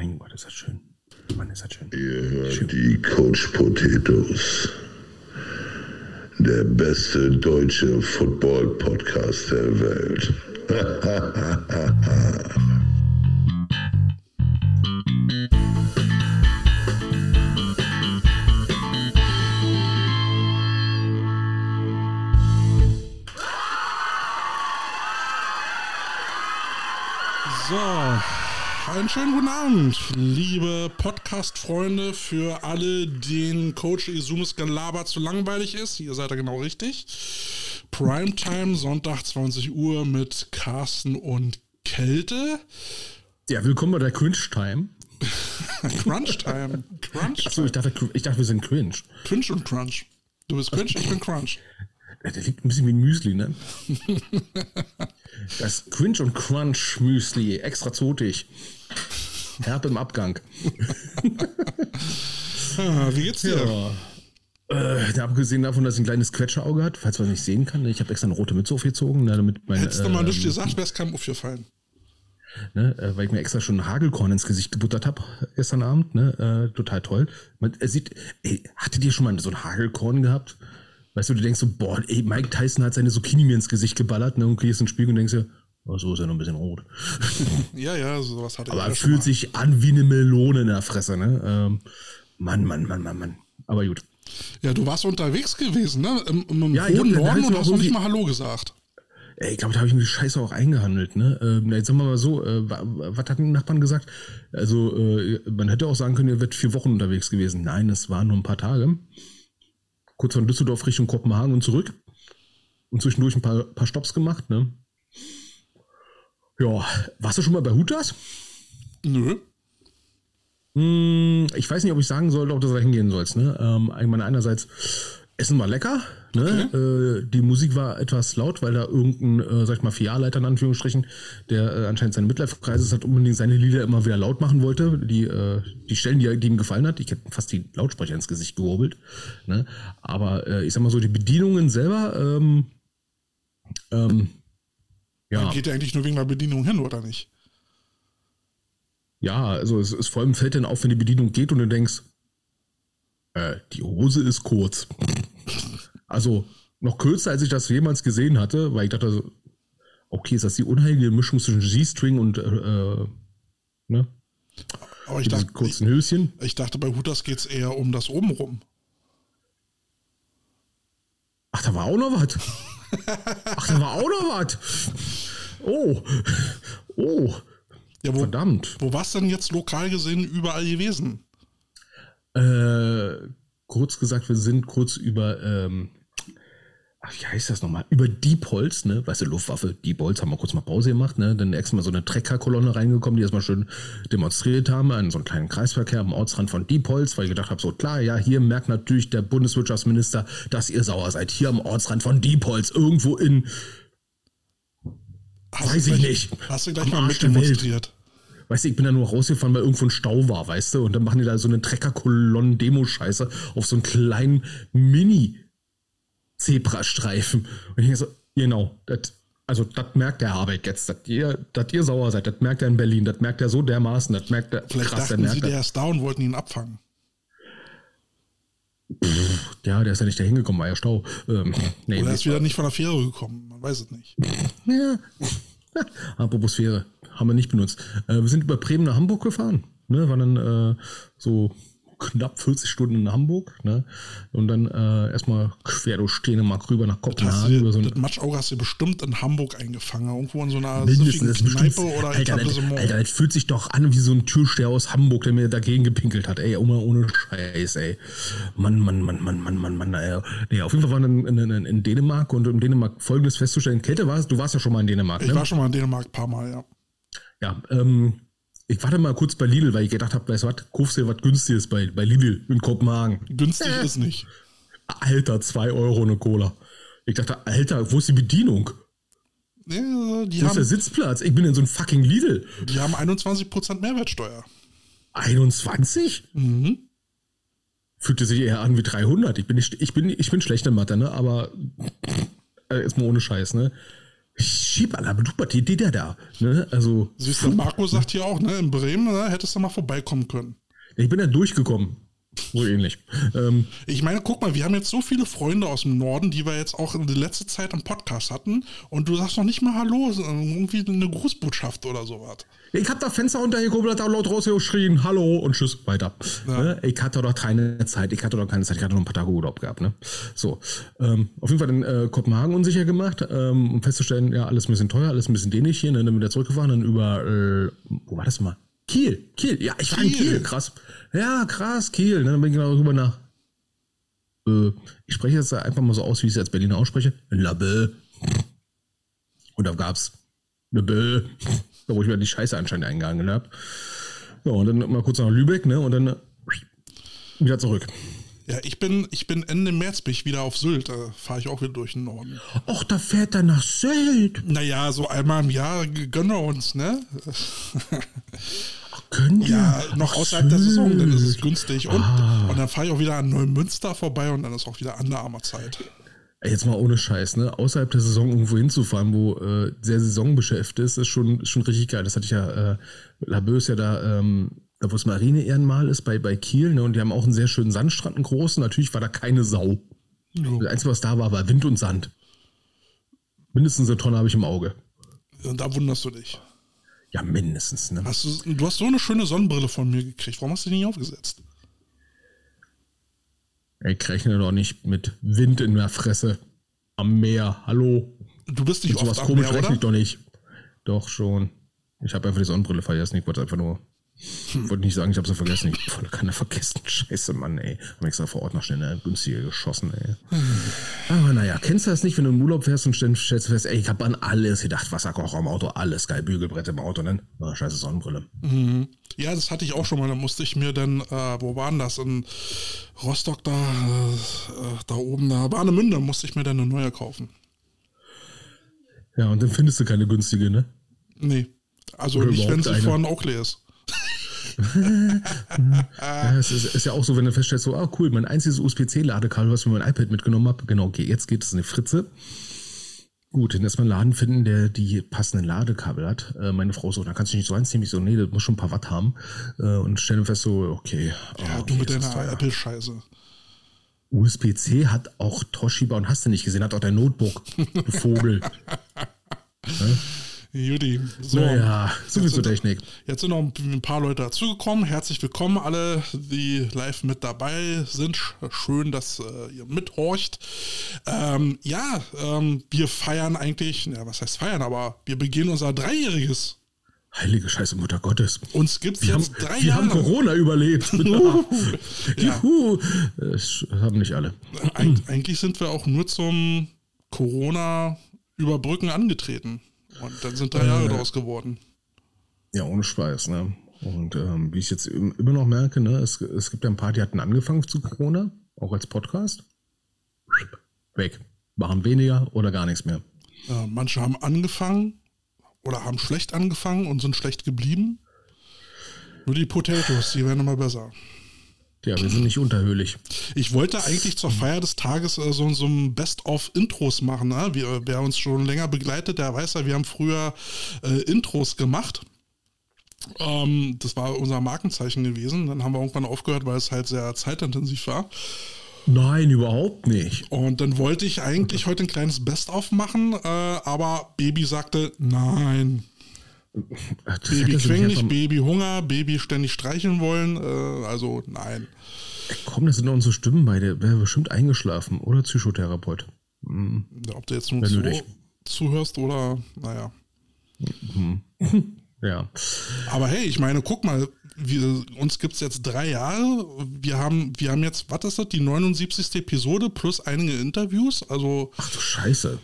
Mein Gott, ist das schön. Mann, ist das schön. Ihr hört die Coach Potatoes. Der beste deutsche Football-Podcast der Welt. einen schönen guten Abend, liebe Podcast-Freunde. Für alle, denen Coach Izumis Gelaber zu langweilig ist, ihr seid da genau richtig. Primetime, Sonntag 20 Uhr mit Carsten und Kälte. Ja, willkommen bei der Cringe-Time. Crunch-Time. Crunch. Achso, ich dachte, ich dachte, wir sind cringe. Cringe und Crunch. Du bist Cringe, ich bin Crunch. Der liegt ein bisschen wie ein Müsli, ne? Das Cringe und Crunch Müsli, extra zotig. Herb im Abgang. Ah, wie geht's dir? Ja. Äh, abgesehen davon, dass er ein kleines Quetscherauge hat, falls man es nicht sehen kann. Ich habe extra eine rote Mütze aufgezogen, ne, damit meine, Hättest du mal nichts gesagt, wär's keinem aufgefallen. ne, äh, weil ich mir extra schon ein Hagelkorn ins Gesicht gebuttert habe gestern Abend. Ne, äh, total toll. Man er sieht, ey, hattet ihr schon mal so ein Hagelkorn gehabt? Weißt du, du denkst so, boah, ey, Mike Tyson hat seine Zucchini mir ins Gesicht geballert, ne, und gehst ins Spiegel und denkst dir, oh, so ist er noch ein bisschen rot. Ja, ja, sowas Aber ich er ja schon fühlt mal. sich an wie eine Melone in der Fresse, ne? Ähm, Mann, Mann, Mann, Mann, Mann. Aber gut. Ja, du warst unterwegs gewesen, ne? Im, im Ja, hohen Norden und hast noch nicht mal Hallo gesagt. Ey, ich glaube, da habe ich mir die Scheiße auch eingehandelt, ne? Ähm, jetzt sagen wir mal so, äh, wa- wa- was hatten die Nachbarn gesagt? Also, äh, man hätte auch sagen können, ihr werdet vier Wochen unterwegs gewesen. Nein, es waren nur ein paar Tage. Kurz von Düsseldorf Richtung Kopenhagen und zurück. Und zwischendurch ein paar, paar Stops gemacht, ne? Ja, warst du schon mal bei Hutas? Nö. Hm, ich weiß nicht, ob ich sagen soll, ob du da hingehen sollst. Ne? Ähm, ich meine, einerseits, Essen war lecker. Ne? Äh, die Musik war etwas laut, weil da irgendein, äh, sag ich mal, Filialleiter in Anführungsstrichen, der äh, anscheinend seine Midlife-Kreises hat, unbedingt seine Lieder immer wieder laut machen wollte. Die, äh, die Stellen, die, die ihm gefallen hat, ich hätte fast die Lautsprecher ins Gesicht gehobelt. Ne? Aber äh, ich sag mal so, die Bedienungen selber, ähm, ähm, ja. Geht ja eigentlich nur wegen der Bedienung hin, oder nicht? Ja, also es ist vor allem fällt dann auf, wenn die Bedienung geht und du denkst, äh, die Hose ist kurz. Also noch kürzer, als ich das jemals gesehen hatte, weil ich dachte, okay, ist das die unheilige Mischung zwischen G-String und äh, ne, Aber ich dachte, kurzen Höschen? ich, ich dachte, bei Hutas geht's eher um das Obenrum. Ach, da war auch noch was. Ach, da war auch noch was. Oh, oh, Ja, wo, verdammt. wo war's denn jetzt lokal gesehen überall gewesen? Äh, kurz gesagt, wir sind kurz über, ähm, ach, wie heißt das nochmal? Über Diepholz, ne? Weißt du, Luftwaffe, Diepholz, haben wir kurz mal Pause gemacht, ne? Dann extra mal so eine Treckerkolonne reingekommen, die erstmal schön demonstriert haben, an so einem kleinen Kreisverkehr am Ortsrand von Diepholz, weil ich gedacht habe, so klar, ja, hier merkt natürlich der Bundeswirtschaftsminister, dass ihr sauer seid. Hier am Ortsrand von Diepholz, irgendwo in, Hast Weiß ich gleich, nicht. Hast du gleich mal mitdemonstriert? Weißt du, ich bin da nur rausgefahren, weil irgendwo ein Stau war, weißt du? Und dann machen die da so eine Treckerkolonnen-Demo-Scheiße auf so einen kleinen Mini-Zebrastreifen. Und ich so, genau, das, also das merkt der Habeck jetzt, dass ihr, dass ihr sauer seid, das merkt er in Berlin, das merkt er so dermaßen, das merkt er Vielleicht krass, der dachten sie, merkt der er. ist da und wollten ihn abfangen. Ja, der ist ja nicht da hingekommen, war ja Stau. Ähm, nee, Oder er ist wieder nicht von der Fähre gekommen. Man weiß es nicht. Ja. Apropos Sphäre, haben wir nicht benutzt. Äh, wir sind über Bremen nach Hamburg gefahren. Ne, waren dann äh, so knapp 40 Stunden in Hamburg. Ne? Und dann äh, erstmal quer durch Dänemark rüber nach Das, Kopenhagen. Du, so das Matschauge hast du bestimmt in Hamburg eingefangen. Irgendwo in so einer mindestens das Kneipe oder Alter, das, Etablissement. Alter, das fühlt sich doch an wie so ein Türsteher aus Hamburg, der mir dagegen gepinkelt hat. Ey, Oma, ohne Scheiß, ey. Mann, Mann, Mann, Mann, Mann, Mann, Mann. Ey. Nee, auf jeden Fall waren wir in, in, in, in Dänemark und in Dänemark folgendes festzustellen. Kälte warst, du warst ja schon mal in Dänemark, ich ne? war schon mal in Dänemark ein paar Mal, ja. Ja, ähm, ich warte mal kurz bei Lidl, weil ich gedacht habe, weißt du was, kaufst dir was günstiges bei, bei Lidl in Kopenhagen. Günstig ist nicht. Alter, 2 Euro eine Cola. Ich dachte, Alter, wo ist die Bedienung? Ja, Wo ist der Sitzplatz? Ich bin in so einem fucking Lidl. die haben 21% Mehrwertsteuer. 21? Mhm. Fühlte sich eher an wie 300. Ich bin, nicht, ich bin, ich bin schlecht in Mathe, ne? Aber äh, jetzt mal ohne Scheiß, ne? Schiebalabedupa, die der da. Ne? Also, Siehst du, Marco sagt hier auch, ne, in Bremen ne, hättest du mal vorbeikommen können. ich bin ja durchgekommen. So ähnlich. Ähm, Ich meine, guck mal, wir haben jetzt so viele Freunde aus dem Norden, die wir jetzt auch in der letzten Zeit im Podcast hatten. Und du sagst noch nicht mal Hallo, irgendwie eine Grußbotschaft oder sowas. ich hab da Fenster runtergekurbelt, da laut rausgeschrien, hallo und tschüss, weiter. Ne? Ich hatte doch keine Zeit, ich hatte doch keine Zeit, ich hatte noch ein paar Tage Urlaub gehabt. Ne? So, ähm, auf jeden Fall in äh, Kopenhagen unsicher gemacht, ähm, um festzustellen, ja, alles ein bisschen teuer, alles ein bisschen dänisch hier, ne? dann wieder zurückgefahren, dann über, äh, wo war das mal? Kiel, Kiel, ja, ich war in Kiel. Krass. Ja, krass, Kiel, ne? dann bin ich genau rüber nach, äh, ich spreche jetzt einfach mal so aus, wie ich es als Berliner ausspreche, Labbe. Und da gab's eine Bö, da wo ich mir die Scheiße anscheinend eingegangen habe. Ja, und dann mal kurz nach Lübeck, ne? Und dann wieder zurück. Ja, ich bin, ich bin Ende März bin ich wieder auf Sylt. Da fahre ich auch wieder durch den Norden. Och, da fährt er nach Sylt. Naja, so einmal im Jahr gönnen wir uns, ne? Können Ja, wir? noch Ach, außerhalb der Saison, dann ist es Sylt. günstig. Und, und dann fahre ich auch wieder an Neumünster vorbei und dann ist auch wieder anderarmer Zeit. Ey, Jetzt mal ohne Scheiß, ne? Außerhalb der Saison irgendwo hinzufahren, wo äh, sehr saisonbeschäftigt ist, ist schon, schon richtig geil. Das hatte ich ja, äh, ist ja da, ähm, da wo das Marine-Ehrenmal ist, bei, bei Kiel, ne? Und die haben auch einen sehr schönen Sandstrand, einen großen. Natürlich war da keine Sau. Das Einzige, was da war, war Wind und Sand. Mindestens eine Tonne habe ich im Auge. Und da wunderst du dich. Ja, mindestens, ne? Hast du, du hast so eine schöne Sonnenbrille von mir gekriegt. Warum hast du die nicht aufgesetzt? Ich rechne doch nicht mit Wind in der Fresse. Am Meer. Hallo. Du bist nicht Mit sowas oft am komisch Meer, rechne ich doch nicht. Doch schon. Ich habe einfach die Sonnenbrille vergessen. Ich wollte einfach nur. Ich wollte nicht sagen, ich habe sie vergessen. Ich voll keine vergessen. Scheiße, Mann, ey. Hab extra vor Ort noch schnell eine günstige geschossen, ey. Aber naja, kennst du das nicht, wenn du im Urlaub fährst und stell- stellst fest, ey, ich habe an alles gedacht. Wasserkocher im Auto, alles geil. Bügelbrett im Auto, und dann, ah, scheiße Sonnenbrille. Ja, das hatte ich auch schon mal. Da musste ich mir dann, äh, wo waren das? In Rostock da, äh, äh, da oben, da, Warnemünde musste ich mir dann eine neue kaufen. Ja, und dann findest du keine günstige, ne? Nee. Also Oder nicht, wenn sie eine. von Oakley ist. Ja, es ist, ist ja auch so, wenn du feststellst, so, ah cool, mein einziges USB-C-Ladekabel, was ich für mein iPad mitgenommen habe, genau, okay, jetzt geht es in eine Fritze. Gut, dann erstmal einen Laden finden, der die passenden Ladekabel hat. Äh, meine Frau so, da kannst du nicht so eins nehmen. Ich so, nee, das muss schon ein paar Watt haben. Äh, und stellen fest so, okay. Ja, ah, du okay, mit deiner. Apple-Scheiße. USB-C hat auch Toshiba und hast du nicht gesehen, hat auch dein Notebook, du Vogel. Judy. So. Naja, so viel Jetzt zur sind- Technik. Jetzt sind noch ein paar Leute dazugekommen. Herzlich willkommen alle, die live mit dabei sind. Sch- Schön, dass äh, ihr mithorcht. Ähm, ja, ähm, wir feiern eigentlich, ja, was heißt feiern, aber wir beginnen unser Dreijähriges. Heilige Scheiße, Mutter Gottes. Uns gibt es Wir haben, jetzt drei wir haben Jahre. Corona überlebt. Ja. Juhu. Das haben nicht alle. Eig eigentlich sind wir auch nur zum Corona-Überbrücken angetreten. Und dann sind drei Jahre draus geworden. Ja, ohne Spaß, ne? Und ähm, wie ich jetzt im- immer noch merke, ne, es, es gibt ja ein paar, die hatten angefangen zu Corona, auch als Podcast. Weg. Machen weniger oder gar nichts mehr. Äh, manche haben angefangen oder haben schlecht angefangen und sind schlecht geblieben. Nur die Potatoes, die werden immer besser. Ja, wir sind nicht unterhöhlich. Ich wollte eigentlich zur Feier des Tages äh, so, so ein Best-of-Intros machen. Ne? Wir, wer uns schon länger begleitet, der weiß ja, wir haben früher äh, Intros gemacht. Ähm, das war unser Markenzeichen gewesen. Dann haben wir irgendwann aufgehört, weil es halt sehr zeitintensiv war. Nein, überhaupt nicht. Und dann wollte ich eigentlich heute ein kleines Best-of machen, äh, aber Baby sagte nein. Das Baby quengelig, Baby Hunger, Baby ständig streicheln wollen. Äh, also nein. Komm, das sind doch unsere Stimmen beide. Wäre bestimmt eingeschlafen. Oder Psychotherapeut. Ob du jetzt nur zu, nötig. zuhörst oder, naja. Ja. Aber hey, ich meine, guck mal, wir, uns gibt es jetzt drei Jahre. Wir haben, wir haben jetzt, was ist das, die 79. Episode plus einige Interviews. Also, Ach du Scheiße.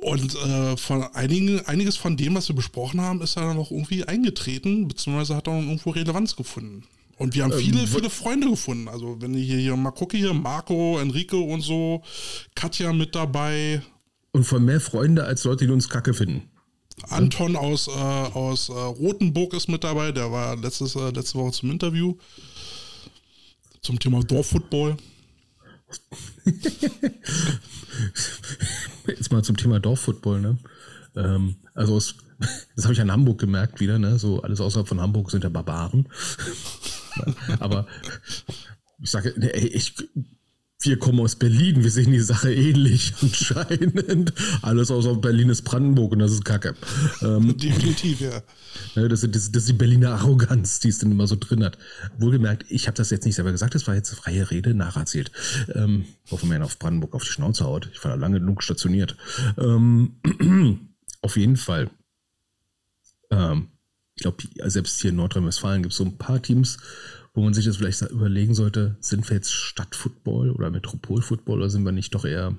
Und äh, von einigen, einiges von dem, was wir besprochen haben, ist ja dann auch irgendwie eingetreten, beziehungsweise hat auch irgendwo Relevanz gefunden. Und wir haben viele, viele Freunde gefunden. Also, wenn ich hier, hier mal gucke, hier Marco, Enrico und so, Katja mit dabei, Und von mehr Freunde als Leute, die uns kacke finden. Anton aus, äh, aus äh, Rothenburg ist mit dabei, der war letztes, äh, letzte Woche zum Interview. Zum Thema Dorffootball. Jetzt mal zum Thema Dorffootball, ne? Ähm, also es, das habe ich an Hamburg gemerkt wieder, ne? So alles außerhalb von Hamburg sind ja Barbaren. Aber ich sage, ey, ich, wir kommen aus Berlin, wir sehen die Sache ähnlich anscheinend. Alles außer Berlin ist Brandenburg und das ist Kacke. Ähm, Definitiv, ja. Ne, das, das, das ist die Berliner Arroganz, die es dann immer so drin hat. Wohlgemerkt, ich habe das jetzt nicht selber gesagt, das war jetzt freie Rede, nacherzählt. Ähm, hoffen wir auf Brandenburg auf die Schnauze haut. Ich war da lange genug stationiert. Ähm, auf jeden Fall. Ähm, ich glaube, selbst hier in Nordrhein-Westfalen gibt es so ein paar Teams, wo man sich das vielleicht überlegen sollte, sind wir jetzt Stadtfootball oder Metropolfootball oder sind wir nicht doch eher,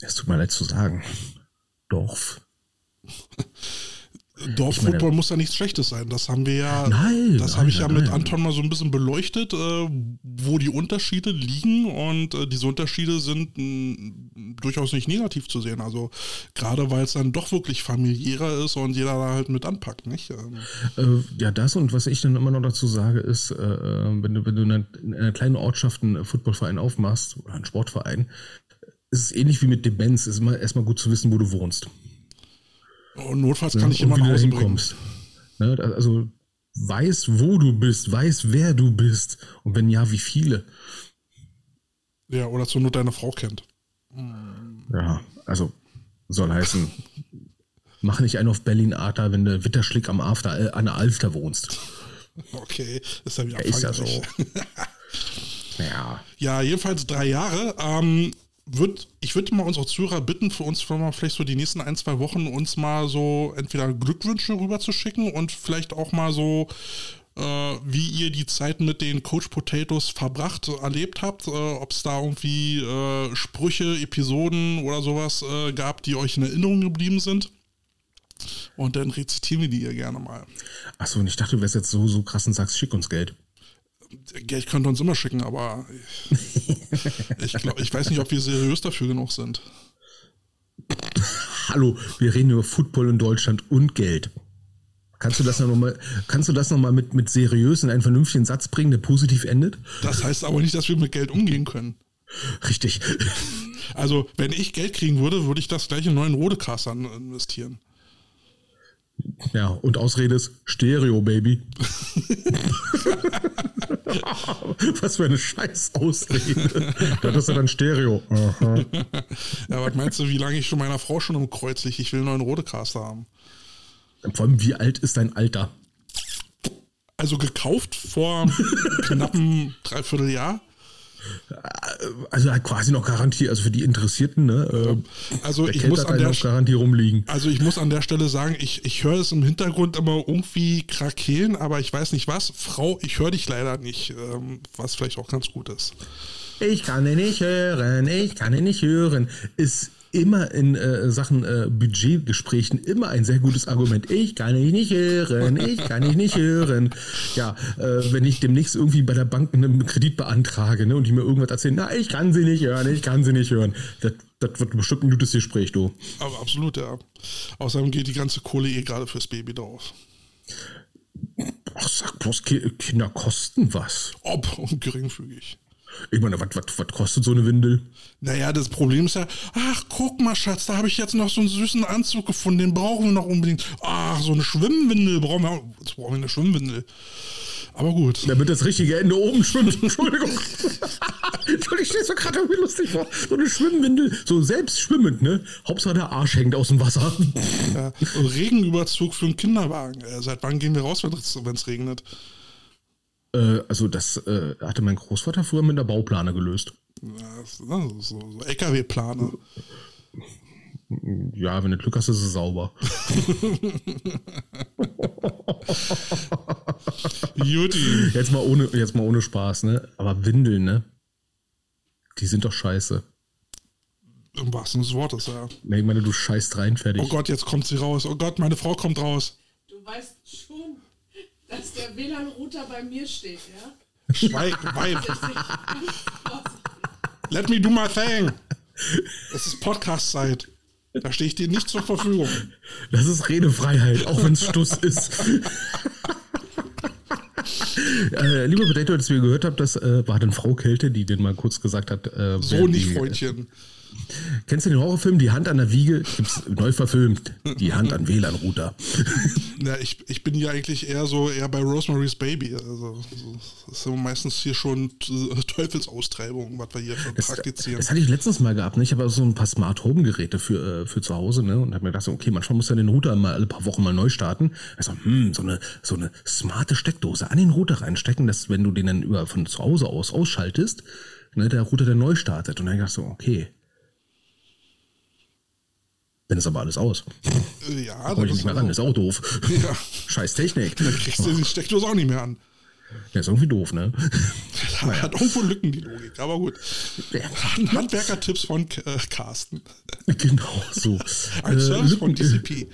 es tut mir leid zu sagen, Dorf? Dorffootball muss ja nichts Schlechtes sein. Das haben wir ja, nein, das habe ich ja nein, mit Anton mal so ein bisschen beleuchtet, äh, wo die Unterschiede liegen und äh, diese Unterschiede sind mh, durchaus nicht negativ zu sehen. Also gerade weil es dann doch wirklich familiärer ist und jeder da halt mit anpackt, nicht? Ähm. Äh, ja, das und was ich dann immer noch dazu sage ist, äh, äh, wenn du, wenn du in einer, in einer kleinen Ortschaft einen Footballverein aufmachst oder einen Sportverein, ist es ähnlich wie mit Demenz. Es ist immer erstmal gut zu wissen, wo du wohnst. Und notfalls kann ich immer nach Hause bringen. Ne, also weiß, wo du bist, weiß, wer du bist und wenn ja, wie viele. Ja, oder zur Not deine Frau kennt. Ja, also soll heißen, mach nicht einen auf Berlin Arta, wenn du Witterschlick am After, äh, an der Alfter wohnst. Okay, ist ja wieder ja, Ist ja so. ja. Ja, jedenfalls drei Jahre. Ähm, würd, ich würde mal unsere Zuhörer bitten, für uns mal vielleicht so die nächsten ein, zwei Wochen uns mal so entweder Glückwünsche rüber zu schicken und vielleicht auch mal so, äh, wie ihr die Zeit mit den Coach Potatoes verbracht, erlebt habt, äh, ob es da irgendwie äh, Sprüche, Episoden oder sowas äh, gab, die euch in Erinnerung geblieben sind. Und dann rezitieren wir die ihr gerne mal. Achso, und ich dachte, du wärst jetzt so, so krass und sagst, schick uns Geld. Geld könnte uns immer schicken, aber ich, glaub, ich weiß nicht, ob wir seriös dafür genug sind. Hallo, wir reden über Football in Deutschland und Geld. Kannst du das nochmal, kannst du das noch mal mit, mit seriös in einen vernünftigen Satz bringen, der positiv endet? Das heißt aber nicht, dass wir mit Geld umgehen können. Richtig. Also, wenn ich Geld kriegen würde, würde ich das gleich in neuen Rodecaster investieren. Ja, und Ausrede ist Stereo, Baby. was für eine scheiß Ausrede. Das ist ja dann Stereo. Aha. Ja, was meinst du, wie lange ich schon meiner Frau schon im Kreuz liege? Ich will einen neuen Rodecaster haben. Vor allem, wie alt ist dein Alter? Also gekauft vor knappen Dreivierteljahr. Also quasi noch Garantie, also für die Interessierten, ne? Äh, also ich muss an der Garantie rumliegen. Also ich muss an der Stelle sagen, ich, ich höre es im Hintergrund immer irgendwie krakeln, aber ich weiß nicht was. Frau, ich höre dich leider nicht, ähm, was vielleicht auch ganz gut ist. Ich kann ihn nicht hören, ich kann ihn nicht hören. Ist immer in äh, Sachen äh, Budgetgesprächen immer ein sehr gutes Argument. Ich kann dich nicht hören, ich kann dich nicht hören. Ja, äh, wenn ich demnächst irgendwie bei der Bank einen Kredit beantrage ne, und die mir irgendwas erzählen, na, ich kann sie nicht hören, ich kann sie nicht hören. Das, das wird bestimmt ein gutes Gespräch, du. Aber absolut, ja. Außerdem geht die ganze Kohle eh gerade fürs Baby drauf. Ach, sag bloß, Kinder kosten was. Ob und geringfügig. Ich meine, was, was, was kostet so eine Windel? Naja, das Problem ist ja, ach, guck mal, Schatz, da habe ich jetzt noch so einen süßen Anzug gefunden, den brauchen wir noch unbedingt. Ach, so eine Schwimmwindel brauchen wir. Jetzt brauchen wir eine Schwimmwindel. Aber gut. Damit das richtige Ende oben schwimmt. Entschuldigung. Entschuldigung, ich stelle es mir gerade irgendwie lustig vor. So eine Schwimmwindel, so selbst schwimmend, ne? Hauptsache der Arsch hängt aus dem Wasser. Ja, Regenüberzug für einen Kinderwagen. Äh, seit wann gehen wir raus, wenn es regnet? Äh, also das äh, hatte mein Großvater früher mit einer Bauplane gelöst. Ja, so, so LKW-Plane. Ja, wenn du Glück hast, ist es sauber. Juti. Jetzt mal, ohne, jetzt mal ohne Spaß, ne? Aber Windeln, ne? Die sind doch scheiße. Im wahrsten Sinne des Wortes, ja. Ich meine, du scheißt rein, fertig. Oh Gott, jetzt kommt sie raus. Oh Gott, meine Frau kommt raus. Du weißt dass der WLAN-Router bei mir steht, ja? Schweig, Weib. Let me do my thing. Es ist Podcast-Zeit. Da stehe ich dir nicht zur Verfügung. Das ist Redefreiheit, auch wenn es Stuss ist. äh, lieber Potato, als wir gehört habt, das äh, war dann Frau Kälte, die den mal kurz gesagt hat. Äh, so nicht, Freundchen. Kennst du den Horrorfilm Die Hand an der Wiege? Gibt's neu verfilmt. Die Hand an WLAN-Router. Ja, ich, ich bin ja eigentlich eher so eher bei Rosemary's Baby. Also das ist meistens hier schon Teufelsaustreibung, was wir hier Das, praktizieren. das hatte ich letztens mal gehabt. Ne? Ich habe also so ein paar Smart Home Geräte für, äh, für zu Hause ne? und habe mir gedacht, okay, manchmal muss ja den Router mal alle paar Wochen mal neu starten. Also, hm, so eine, so eine smarte Steckdose an den Router reinstecken, dass wenn du den dann über von zu Hause aus ausschaltest, ne, der Router dann neu startet. Und dann dachte ich so, okay. Dann ist aber alles aus. Ja, Brauche ich das nicht mehr ran, ist auch doof. Ja. Scheiß Technik. Dann kriegst du die Steckdose auch nicht mehr an. Ja, ist irgendwie doof, ne? Hat irgendwo Lücken, die Logik. Aber gut. Handwerker-Tipps von äh, Carsten. Genau, so. Ein Äh, Service von Lücken, DCP.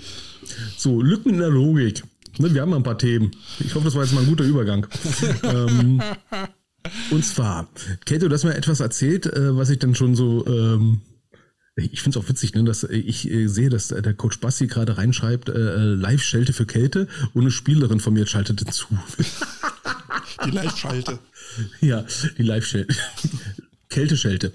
so, Lücken in der Logik. Ne, wir haben mal ein paar Themen. Ich hoffe, das war jetzt mal ein guter Übergang. ähm, und zwar, Kato, du hast mir etwas erzählt, äh, was ich dann schon so. Ähm, ich finde es auch witzig, ne, dass ich äh, sehe, dass der Coach Basti gerade reinschreibt, äh, Live-Schelte für Kälte und eine Spielerin von mir schaltete zu. Die Live-Schalte. ja, die Live-Schelte. Kälteschelte.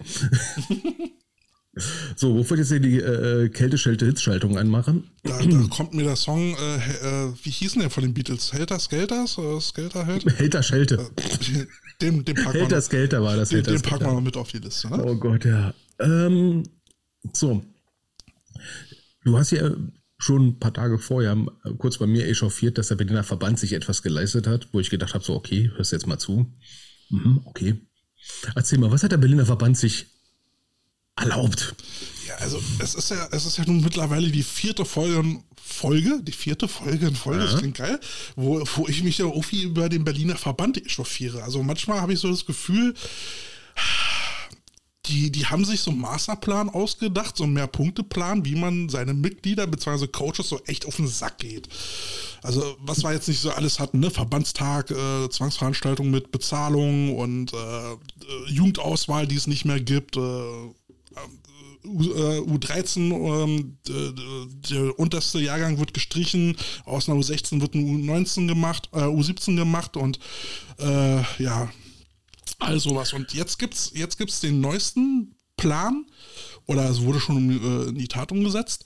so, wo wollt ihr jetzt die äh, Kälteschelte-Hitzschaltung anmachen? Da, da kommt mir der Song, äh, äh, wie hieß denn der von den Beatles? Helter Skelters? Äh, Skelter Held? Helter Schelte. Den packen wir Helter Skelter war das. den, Helter den packen wir noch mit auf die Liste. Ne? Oh Gott, ja. Ähm, so. Du hast ja schon ein paar Tage vorher äh, kurz bei mir echauffiert, dass der Berliner Verband sich etwas geleistet hat, wo ich gedacht habe, so, okay, hörst jetzt mal zu. Mhm, okay. Erzähl mal, was hat der Berliner Verband sich erlaubt? Ja, also es ist ja, es ist ja nun mittlerweile die vierte Folge in Folge, die vierte Folge in Folge, das klingt geil, wo, wo ich mich ja irgendwie über den Berliner Verband echauffiere. Also manchmal habe ich so das Gefühl, die, die haben sich so einen Masterplan ausgedacht, so einen Mehrpunkteplan, wie man seine Mitglieder bzw. Coaches so echt auf den Sack geht. Also was wir jetzt nicht so alles hatten, ne? Verbandstag, äh, Zwangsveranstaltungen mit Bezahlung und äh, äh, Jugendauswahl, die es nicht mehr gibt, äh, äh, U13, ähm, d- d- der unterste Jahrgang wird gestrichen, aus einer U16 wird ein U19 gemacht, äh, U17 gemacht und äh, ja, all sowas. Und jetzt gibt's, jetzt gibt's den neuesten Plan, oder es wurde schon äh, in die Tat umgesetzt.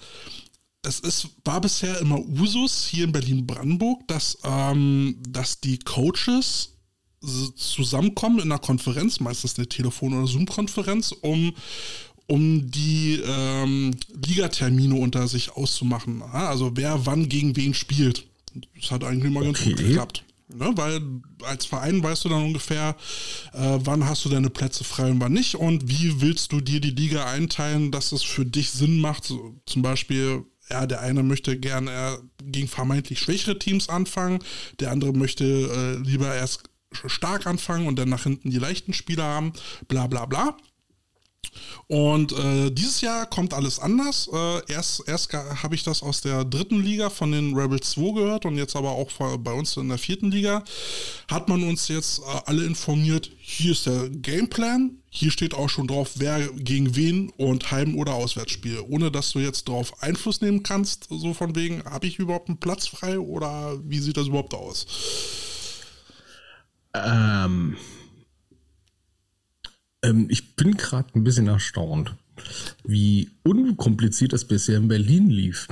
Es ist, war bisher immer Usus hier in Berlin-Brandenburg, dass, ähm, dass die Coaches zusammenkommen in einer Konferenz, meistens eine Telefon- oder Zoom-Konferenz, um, um die ähm, Ligatermine unter sich auszumachen. Also wer wann gegen wen spielt. Das hat eigentlich immer ganz gut Okay. geklappt. Ne? Weil als Verein weißt du dann ungefähr, äh, wann hast du deine Plätze frei und wann nicht und wie willst du dir die Liga einteilen, dass es für dich Sinn macht. So, zum Beispiel, ja, der eine möchte gerne äh, gegen vermeintlich schwächere Teams anfangen, der andere möchte äh, lieber erst stark anfangen und dann nach hinten die leichten Spieler haben, bla bla bla. Und äh, dieses Jahr kommt alles anders. Äh, erst erst habe ich das aus der dritten Liga von den Rebels 2 gehört und jetzt aber auch bei uns in der vierten Liga. Hat man uns jetzt äh, alle informiert, hier ist der Gameplan. Hier steht auch schon drauf, wer gegen wen und Heim- oder Auswärtsspiel. Ohne dass du jetzt darauf Einfluss nehmen kannst, so von wegen, habe ich überhaupt einen Platz frei oder wie sieht das überhaupt aus? Ähm, ähm, ich bin gerade ein bisschen erstaunt, wie unkompliziert das bisher in Berlin lief.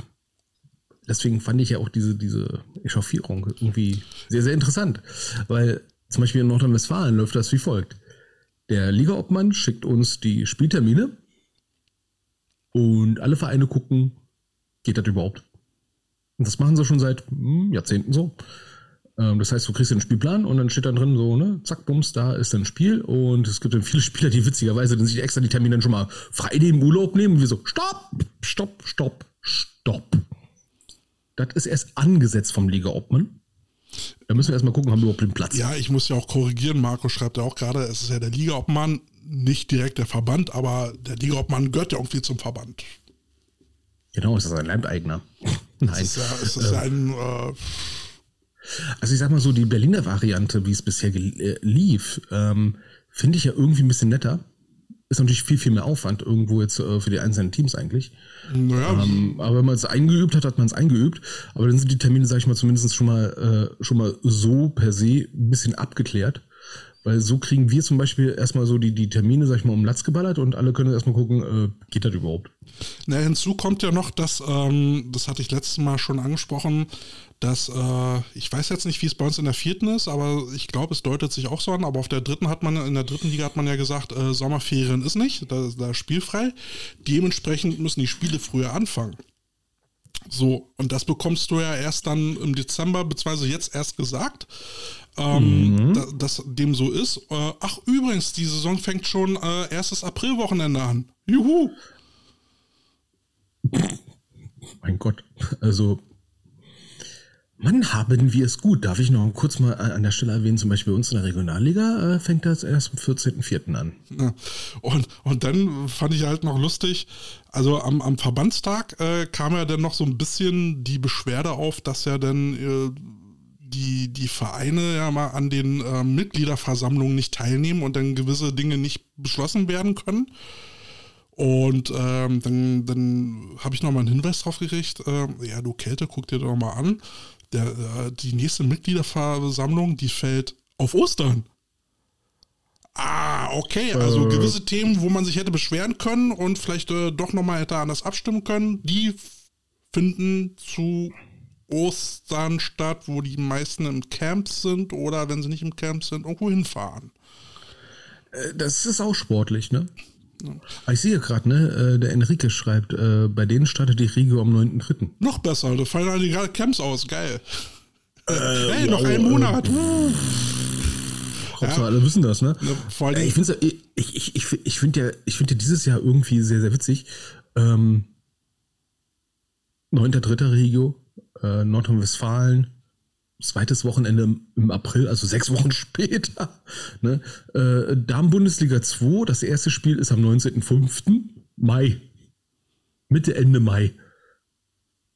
Deswegen fand ich ja auch diese, diese Echauffierung irgendwie sehr, sehr interessant. Weil zum Beispiel in Nordrhein-Westfalen läuft das wie folgt. Der Ligaobmann schickt uns die Spieltermine und alle Vereine gucken, geht das überhaupt? Und das machen sie schon seit hm, Jahrzehnten so. Ähm, das heißt, du kriegst den Spielplan und dann steht dann drin so, ne, zack, bums, da ist ein Spiel und es gibt dann viele Spieler, die witzigerweise dann sich extra die Termine dann schon mal frei nehmen, Urlaub nehmen und wir so, stopp, stopp, stopp, stopp. Das ist erst angesetzt vom Liga-Obmann. Da müssen wir erstmal gucken, haben wir überhaupt den Platz. Ja, ich muss ja auch korrigieren. Marco schreibt ja auch gerade, es ist ja der Ligaobmann, nicht direkt der Verband, aber der Ligaobmann gehört ja irgendwie zum Verband. Genau, ist das ein Leibeigner? Nein. Es ist ja, es ist ja ein, äh, Also ich sag mal so, die Berliner Variante, wie es bisher äh, lief, ähm, finde ich ja irgendwie ein bisschen netter. Ist natürlich viel, viel mehr Aufwand irgendwo jetzt äh, für die einzelnen Teams eigentlich. naja, Ähm, aber wenn man es eingeübt hat, hat man es eingeübt. Aber dann sind die Termine, sage ich mal, zumindest schon mal, äh, schon mal so per se ein bisschen abgeklärt. Weil so kriegen wir zum Beispiel erstmal so die, die Termine, sag ich mal, um Latz geballert und alle können erstmal gucken, äh, geht das überhaupt? Na, hinzu kommt ja noch, dass, ähm, das hatte ich letztes Mal schon angesprochen, dass, äh, ich weiß jetzt nicht, wie es bei uns in der vierten ist, aber ich glaube, es deutet sich auch so an, aber auf der dritten hat man, in der dritten Liga hat man ja gesagt, äh, Sommerferien ist nicht, da, da ist spielfrei. Dementsprechend müssen die Spiele früher anfangen. So, und das bekommst du ja erst dann im Dezember, beziehungsweise jetzt erst gesagt, ähm, mhm. da, dass dem so ist. Äh, ach, übrigens, die Saison fängt schon äh, erstes Aprilwochenende an. Juhu! Mein Gott, also Mann, haben wir es gut. Darf ich noch kurz mal an der Stelle erwähnen, zum Beispiel bei uns in der Regionalliga äh, fängt das erst am 14.04. an. Und, und dann fand ich halt noch lustig, also am, am Verbandstag äh, kam ja dann noch so ein bisschen die Beschwerde auf, dass ja dann äh, die, die Vereine ja mal an den äh, Mitgliederversammlungen nicht teilnehmen und dann gewisse Dinge nicht beschlossen werden können. Und ähm, dann, dann habe ich nochmal einen Hinweis drauf gekriegt, äh, ja, du Kälte, guck dir doch mal an der, äh, die nächste Mitgliederversammlung, die fällt auf Ostern. Ah, okay. Also äh. gewisse Themen, wo man sich hätte beschweren können und vielleicht äh, doch nochmal hätte anders abstimmen können, die finden zu Ostern statt, wo die meisten im Camp sind oder wenn sie nicht im Camp sind, irgendwo hinfahren. Äh, das ist auch sportlich, ne? Ah, ich sehe gerade, ne, äh, der Enrique schreibt, äh, bei denen startet die Regio am 9.3. Noch besser, da fallen alle gerade Camps aus, geil. Äh, hey, wow, noch ein Monat. Äh, Hauptsache ja. alle wissen das, ne? Ja, vor allem ich finde ich, ich, ich, ich finde ja, ich finde ja dieses Jahr irgendwie sehr, sehr witzig. Ähm, 9.3. Regio, äh, Nordrhein-Westfalen, zweites Wochenende im April, also sechs Wochen später. Ne? Äh, Damen-Bundesliga 2, das erste Spiel ist am 19.05. Mai. Mitte, Ende Mai.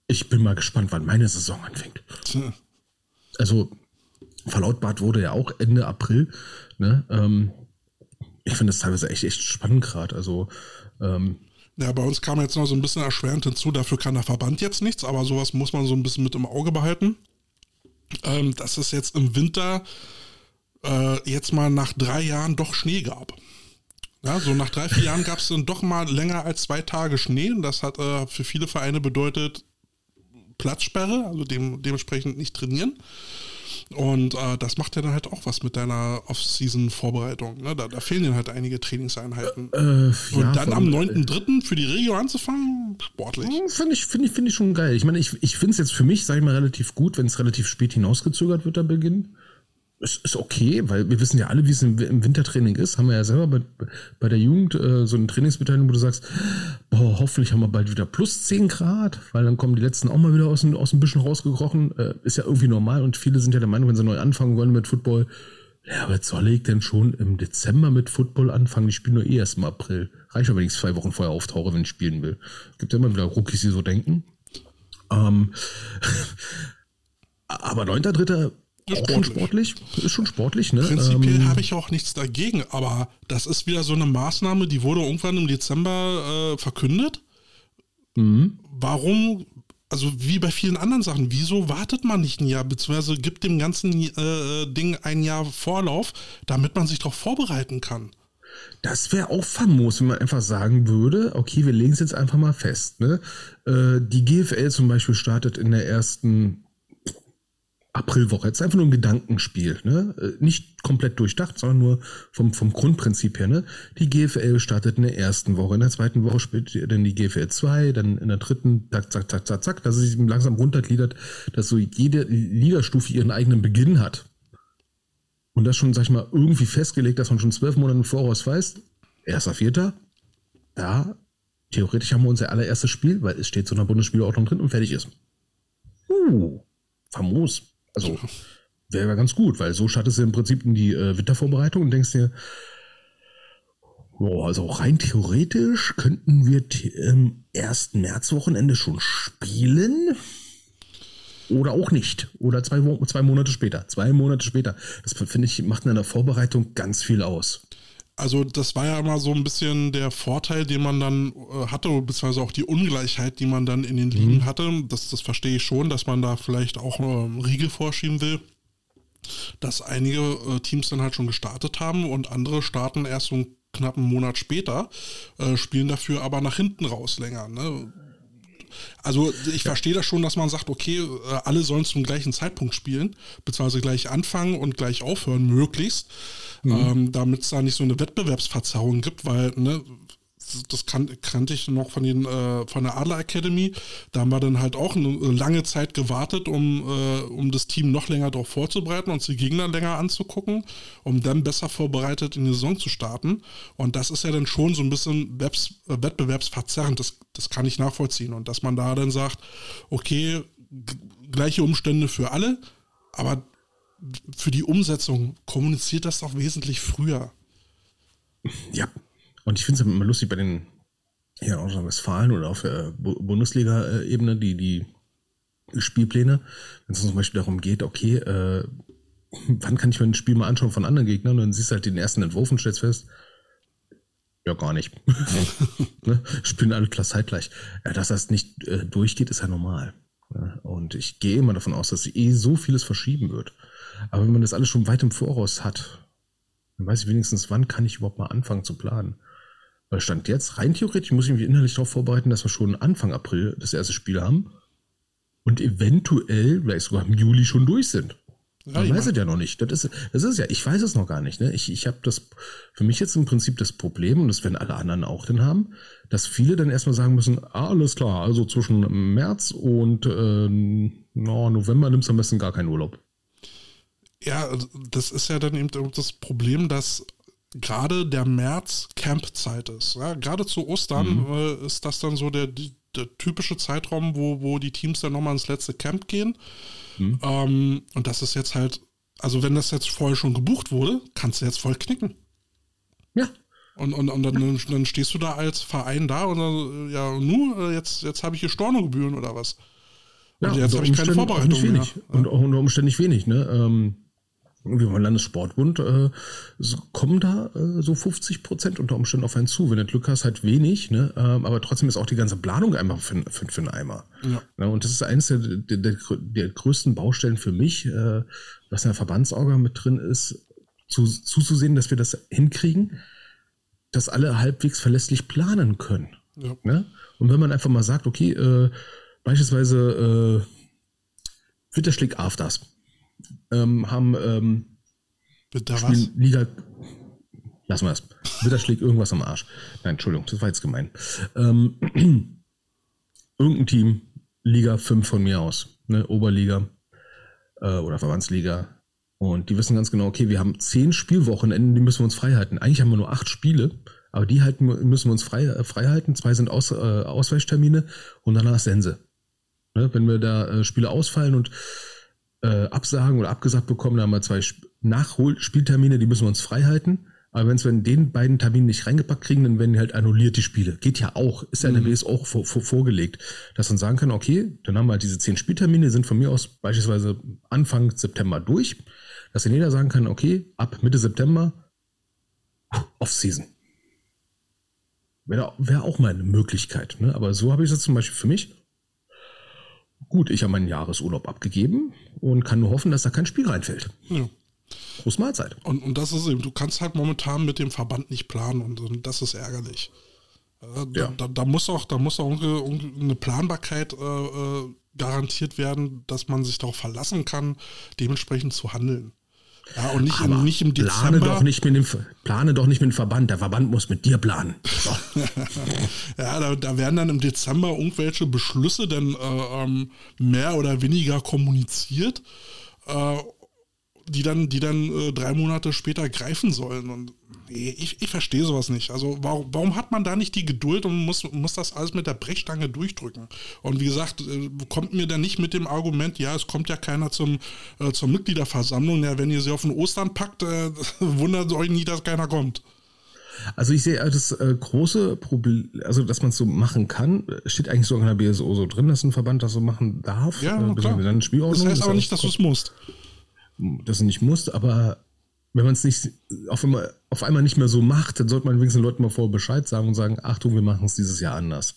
Ich bin mal gespannt, wann meine Saison anfängt. Also, verlautbart wurde ja auch Ende April. Ne? Ähm, ich finde das teilweise echt, echt spannend gerade. Also, ähm, ja, bei uns kam jetzt noch so ein bisschen erschwerend hinzu, dafür kann der Verband jetzt nichts, aber sowas muss man so ein bisschen mit im Auge behalten ähm, dass es jetzt im Winter äh, jetzt mal nach drei Jahren doch Schnee gab. Ja, so nach drei, vier Jahren gab es dann doch mal länger als zwei Tage Schnee. Und das hat äh, für viele Vereine bedeutet Platzsperre, also dem, dementsprechend nicht trainieren. Und äh, das macht ja dann halt auch was mit deiner Off-Season-Vorbereitung. Ne? Da, da, fehlen dir halt einige Trainingseinheiten. Äh, äh ja, und dann am 9.3. für die Regio anzufangen, sportlich. Finde ich, find ich, find ich schon geil. Ich meine, ich, ich finde es jetzt für mich, sage ich mal, relativ gut, wenn es relativ spät hinausgezögert wird, der Beginn es ist okay, weil wir wissen ja alle, wie es im, Wintertraining ist. Haben wir ja selber bei, bei der Jugend äh, so eine Trainingsbeteiligung, wo du sagst, boah, hoffentlich haben wir bald wieder plus 10 Grad, weil dann kommen die letzten auch mal wieder aus dem, aus dem Büschen rausgekrochen. Äh, ist ja irgendwie normal und viele sind ja der Meinung, wenn sie neu anfangen wollen mit Football, ja, aber soll ich denn schon im Dezember mit Football anfangen? Ich spiele nur eh erst im April. Reicht aber, wenn ich zwei Wochen vorher auftauche, wenn ich spielen will. Gibt ja immer wieder Rookies, die so denken. Ähm, aber 9.3 ist auch sportlich. schon sportlich. Ist schon sportlich, ne? Prinzipiell ähm, habe ich auch nichts dagegen, aber das ist wieder so eine Maßnahme, die wurde irgendwann im Dezember äh, verkündet. Mhm. Warum, also wie bei vielen anderen Sachen, wieso wartet man nicht ein Jahr, beziehungsweise gibt dem ganzen äh, Ding ein Jahr Vorlauf, damit man sich darauf vorbereiten kann? Das wäre auch famos, wenn man einfach sagen würde, okay, wir legen es jetzt einfach mal fest. Ne? Äh, die GFL zum Beispiel startet in der ersten Aprilwoche. Jetzt einfach nur ein Gedankenspiel, ne? Äh, nicht komplett durchdacht, sondern nur vom, vom Grundprinzip her, ne? Die GFL startet in der ersten Woche, in der zweiten Woche spielt dann die GFL 2, dann in der dritten, zack, zack, zack, zack, zack, dass es sich langsam runtergliedert, dass so jede Ligastufe ihren eigenen Beginn hat. Und das schon, sag ich mal, irgendwie festgelegt, dass man schon zwölf Monate im Voraus weiß, erster, vierter, ja, theoretisch haben wir unser allererstes Spiel, weil es steht so einer Bundesspielordnung drin und fertig ist. Uh, famos. Also wäre ja ganz gut, weil so startest du im Prinzip in die äh, Wintervorbereitung und denkst dir, oh, also rein theoretisch könnten wir im ersten Märzwochenende schon spielen. Oder auch nicht. Oder zwei, zwei Monate später. Zwei Monate später. Das finde ich, macht in einer Vorbereitung ganz viel aus. Also das war ja immer so ein bisschen der Vorteil, den man dann äh, hatte, beziehungsweise auch die Ungleichheit, die man dann in den Ligen mhm. hatte. Das, das verstehe ich schon, dass man da vielleicht auch äh, Riegel vorschieben will. dass einige äh, Teams dann halt schon gestartet haben und andere starten erst so einen knappen Monat später, äh, spielen dafür aber nach hinten raus länger. Ne? Also ich ja. verstehe das schon, dass man sagt, okay, äh, alle sollen zum gleichen Zeitpunkt spielen, beziehungsweise gleich anfangen und gleich aufhören, möglichst, mhm. ähm, damit es da nicht so eine Wettbewerbsverzerrung gibt, weil ne, das kan kannte ich noch von, den, äh, von der Adler Academy. Da haben wir dann halt auch eine lange Zeit gewartet, um, äh, um das Team noch länger darauf vorzubereiten, uns die Gegner länger anzugucken, um dann besser vorbereitet in die Saison zu starten. Und das ist ja dann schon so ein bisschen Webs äh, wettbewerbsverzerrend. Das, das kann ich nachvollziehen. Und dass man da dann sagt, okay, gleiche Umstände für alle, aber für die Umsetzung kommuniziert das doch wesentlich früher. Ja, und ich finde es immer lustig bei den hier in Nordrhein-Westfalen oder auf der Bundesliga-Ebene, die, die Spielpläne, wenn es zum Beispiel darum geht, okay, äh, wann kann ich mir ein Spiel mal anschauen von anderen Gegnern und dann siehst du halt den ersten Entwurf und stellst fest, ja, gar nicht. ne? Spielen alle klar zeitgleich. Ja, dass das nicht äh, durchgeht, ist ja normal. Ja? Und ich gehe immer davon aus, dass eh so vieles verschieben wird. Aber wenn man das alles schon weit im Voraus hat, dann weiß ich wenigstens, wann kann ich überhaupt mal anfangen zu planen. Weil Stand jetzt, rein theoretisch muss ich mich innerlich darauf vorbereiten, dass wir schon Anfang April das erste Spiel haben und eventuell, vielleicht sogar im Juli schon durch sind. Ja, Man weiß es ja noch nicht. Das ist, das ist ja, ich weiß es noch gar nicht. Ne? Ich, ich habe das für mich jetzt im Prinzip das Problem, und das werden alle anderen auch dann haben, dass viele dann erstmal sagen müssen, ah, alles klar, also zwischen März und äh, no, November nimmst du am besten gar keinen Urlaub. Ja, das ist ja dann eben das Problem, dass gerade der März Campzeit ist. Ja, gerade zu Ostern mhm. äh, ist das dann so der, der typische Zeitraum, wo, wo die Teams dann nochmal ins letzte Camp gehen. Mhm. Ähm, und das ist jetzt halt, also wenn das jetzt vorher schon gebucht wurde, kannst du jetzt voll knicken. Ja. Und, und, und dann, dann stehst du da als Verein da und dann, ja, nu, äh, jetzt, jetzt habe ich hier Stornogebühren oder was. Und ja, jetzt habe ich keine Vorbereitung mehr. Und auch unter Umständen nicht wenig, ne? Ähm, beim Landessportbund äh, so, kommen da äh, so 50 Prozent unter Umständen auf einen zu. Wenn du Glück hast, halt wenig, ne? Ähm, aber trotzdem ist auch die ganze Planung einfach für, für, für einen Eimer. Ja. ja. und das ist eines der, der, der, der größten Baustellen für mich, äh, was in der Verbandsorga mit drin ist, zu, zuzusehen, dass wir das hinkriegen, dass alle halbwegs verlässlich planen können. Ja. Ne? Und wenn man einfach mal sagt, okay, äh, beispielsweise äh, Witterschläg Afters ähm, haben ähm, da was? Liga. Lassen wir es. Witter schlägt irgendwas am Arsch. Nein, Entschuldigung, das war jetzt gemein. Ähm, irgendein Team, Liga 5 von mir aus, ne, Oberliga äh, oder Verbandsliga. Und die wissen ganz genau, okay, wir haben zehn Spielwochenenden, die müssen wir uns frei halten. Eigentlich haben wir nur acht Spiele, aber die halten, müssen wir uns frei, äh, frei halten. Zwei sind Aus, äh, Ausweichtermine und danach Sense. Ne, wenn wir da äh, Spiele ausfallen und äh, absagen oder abgesagt bekommen, da haben wir zwei Nachholspieltermine, die müssen wir uns frei halten. Aber wenn wir in den beiden Terminen nicht reingepackt kriegen, dann werden die halt annulliert, die Spiele. Geht ja auch. Ist ja in der mhm. WS auch vor, vor, vorgelegt. Dass man sagen kann, okay, dann haben wir halt diese zehn Spieltermine, sind von mir aus beispielsweise Anfang September durch. Dass dann jeder sagen kann, okay, ab Mitte September Off-Season. Wäre wär auch mal eine Möglichkeit. Ne? Aber so habe ich es zum Beispiel für mich gut, ich habe meinen Jahresurlaub abgegeben und kann nur hoffen, dass da kein Spiel reinfällt. Ja. Groß Mahlzeit. Und, und das ist eben, du kannst halt momentan mit dem Verband nicht planen und, und das ist ärgerlich. Äh, da, ja. da, da, muss auch, da muss auch eine Planbarkeit äh, äh, garantiert werden, dass man sich darauf verlassen kann, dementsprechend zu handeln. Ja, und nicht, im, nicht im Dezember. Plane doch nicht, mit dem, plane doch nicht mit dem Verband. Der Verband muss mit dir planen. So. ja, da, da, werden dann im Dezember irgendwelche Beschlüsse dann äh, ähm, mehr oder weniger kommuniziert. Äh, die dann, die dann äh, drei Monate später greifen sollen. Und ich, ich verstehe sowas nicht. Also warum, warum hat man da nicht die Geduld und muss, muss das alles mit der Brechstange durchdrücken? Und wie gesagt, äh, kommt mir dann nicht mit dem Argument, ja, es kommt ja keiner zum, äh, zur Mitgliederversammlung. Ja, wenn ihr sie auf den Ostern packt, äh, wundert euch nie, dass keiner kommt. Also ich sehe das äh, große Problem, also dass man es so machen kann, steht eigentlich sogar in der BSO so drin, dass ein Verband das so machen darf. Ja, äh, klar. Dann das heißt aber nicht, dass du es musst dass du nicht musst, aber wenn man es nicht auf einmal, auf einmal nicht mehr so macht, dann sollte man wenigstens den Leuten mal vorher Bescheid sagen und sagen, Achtung, wir machen es dieses Jahr anders.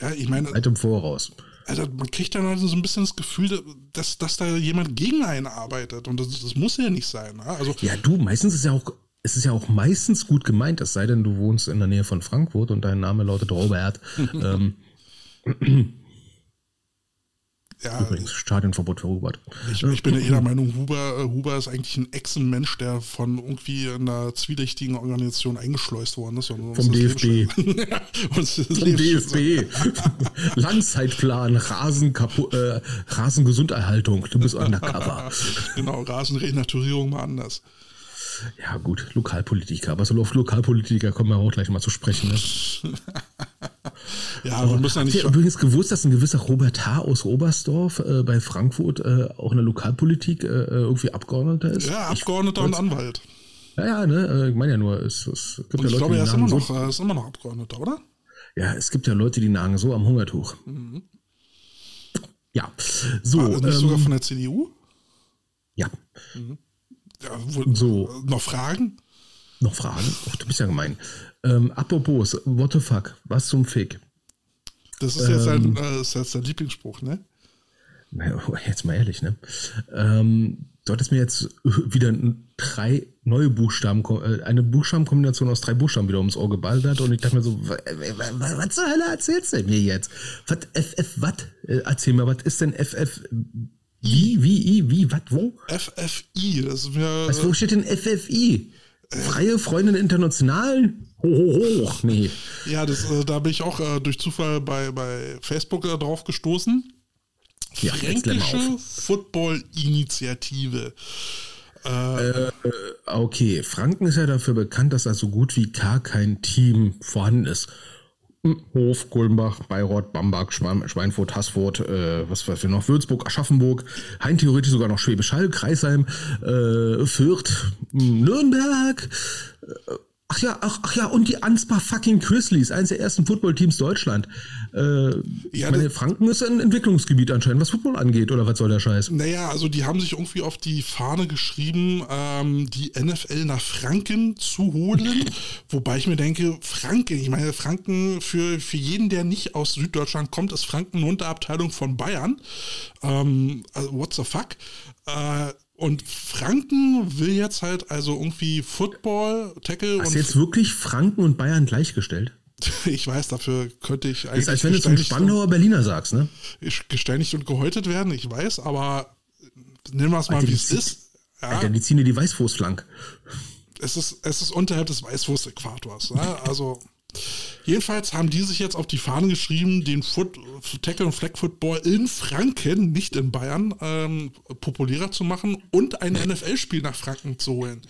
Ja, ich meine. Halt im Voraus. Also man kriegt dann also so ein bisschen das Gefühl, dass, dass da jemand gegen einen arbeitet. Und das, das muss ja nicht sein. Ne? Also, Ja, du, meistens ist ja auch, es ist ja auch meistens gut gemeint, es sei denn, du wohnst in der Nähe von Frankfurt und dein Name lautet Robert. ähm, ja, übrigens, Stadionverbot für Robert. ich, ich bin ja eh der Meinung, Huber, äh, Huber ist eigentlich ein Echsenmensch, der von irgendwie einer zwielichtigen Organisation eingeschleust worden ist. Vom DFB. Vom DFB. Langzeitplan, Rasen, äh, Rasengesunderhaltung. Du bist undercover. Genau, Rasenrenaturierung mal anders. Ja, gut, Lokalpolitiker. Aber so auf Lokalpolitiker kommen wir auch gleich mal zu sprechen. Ne? Ja, wir müssen ja nicht. übrigens gewusst, dass ein gewisser Robert H. aus Oberstdorf äh, bei Frankfurt äh, auch in der Lokalpolitik äh, irgendwie Abgeordneter ist? Ja, Ich- Abgeordneter und Anwalt. Ja, ja, ne? äh, Ich meine ja nur, es, es gibt Und ja ich Leute, glaube, die er ist immer so, noch, er ist immer noch Abgeordneter, oder? ja, es gibt ja Leute, die nagen so am Hungertuch. Ja, so, Ah, nicht sogar ähm, von der CDU? ja, Ja, So. Noch Fragen? noch Fragen? Oh, du bist ja gemein. Ähm, apropos, what the fuck, was zum Fick? Das ist jetzt, Ähm. ein, äh, ist jetzt Lieblingsspruch, ne? Na, Jetzt mal ehrlich, ne? Ähm, du hattest mir jetzt wieder drei neue Buchstaben, äh, eine Buchstabenkombination aus drei Buchstaben wieder ums Ohr geballert und ich dachte mir so, wa- wa- wa- was zur Hölle erzählst du denn mir jetzt? Was, FF, was? Äh, Erzähl mir, was ist denn FF? Wie, wie, I, wie, was, wo? FFI, das ist mir. Was, wo steht denn FFI? Freie Freundin International? Ho, ho, ho. Nee. Ja, das, äh, da bin ich auch äh, durch Zufall bei, bei Facebook äh, drauf gestoßen. Ja, Fränkische. Football-Initiative. Okay, Franken ist ja dafür bekannt, dass da so gut wie gar kein Team vorhanden ist. Hof, Kulmbach, Bayreuth, Bamberg, Schwein- Schweinfurt, Haßfurt, äh, was weiß ich noch, Würzburg, Aschaffenburg, Hein theoretisch sogar noch Schwäbisch Hall, Kreisheim, äh, Fürth, Nürnberg, äh, ach ja, ach, ach ja, und die Ansbach fucking Grizzlies, eines der ersten Footballteams Deutschland. Äh, Ja, meine, Franken ist ein Entwicklungsgebiet anscheinend, was Football angeht, oder was soll der Scheiß? Naja, also die haben sich irgendwie auf die Fahne geschrieben, ähm, die NFL nach Franken zu holen. Wobei ich mir denke, Franken, ich meine, Franken für, für jeden, der nicht aus Süddeutschland kommt, ist Franken eine Unterabteilung von Bayern. Ähm, also what the fuck? Äh, und Franken will jetzt halt also irgendwie Football, Tackle Hast und jetzt wirklich Franken und Bayern gleichgestellt? ich weiß, dafür könnte ich Das eigentlich ist, als wenn du zum Spandauer Berliner sagst, ne? und, gesteinigt und gehäutet werden, ich weiß, aber nehmen wir es mal, Alter, wie es ist. Ja, Alter, die ziehen dir die Weißwurstflank. es ist, es ist unterhalb des Weißwurst-Äquators. Ne? Also, jedenfalls haben die sich jetzt auf die Fahne geschrieben, den Foot, Tackle- und Flag-Football in Franken, nicht in Bayern, ähm, populärer zu machen und ein NFL-Spiel nach Franken zu holen.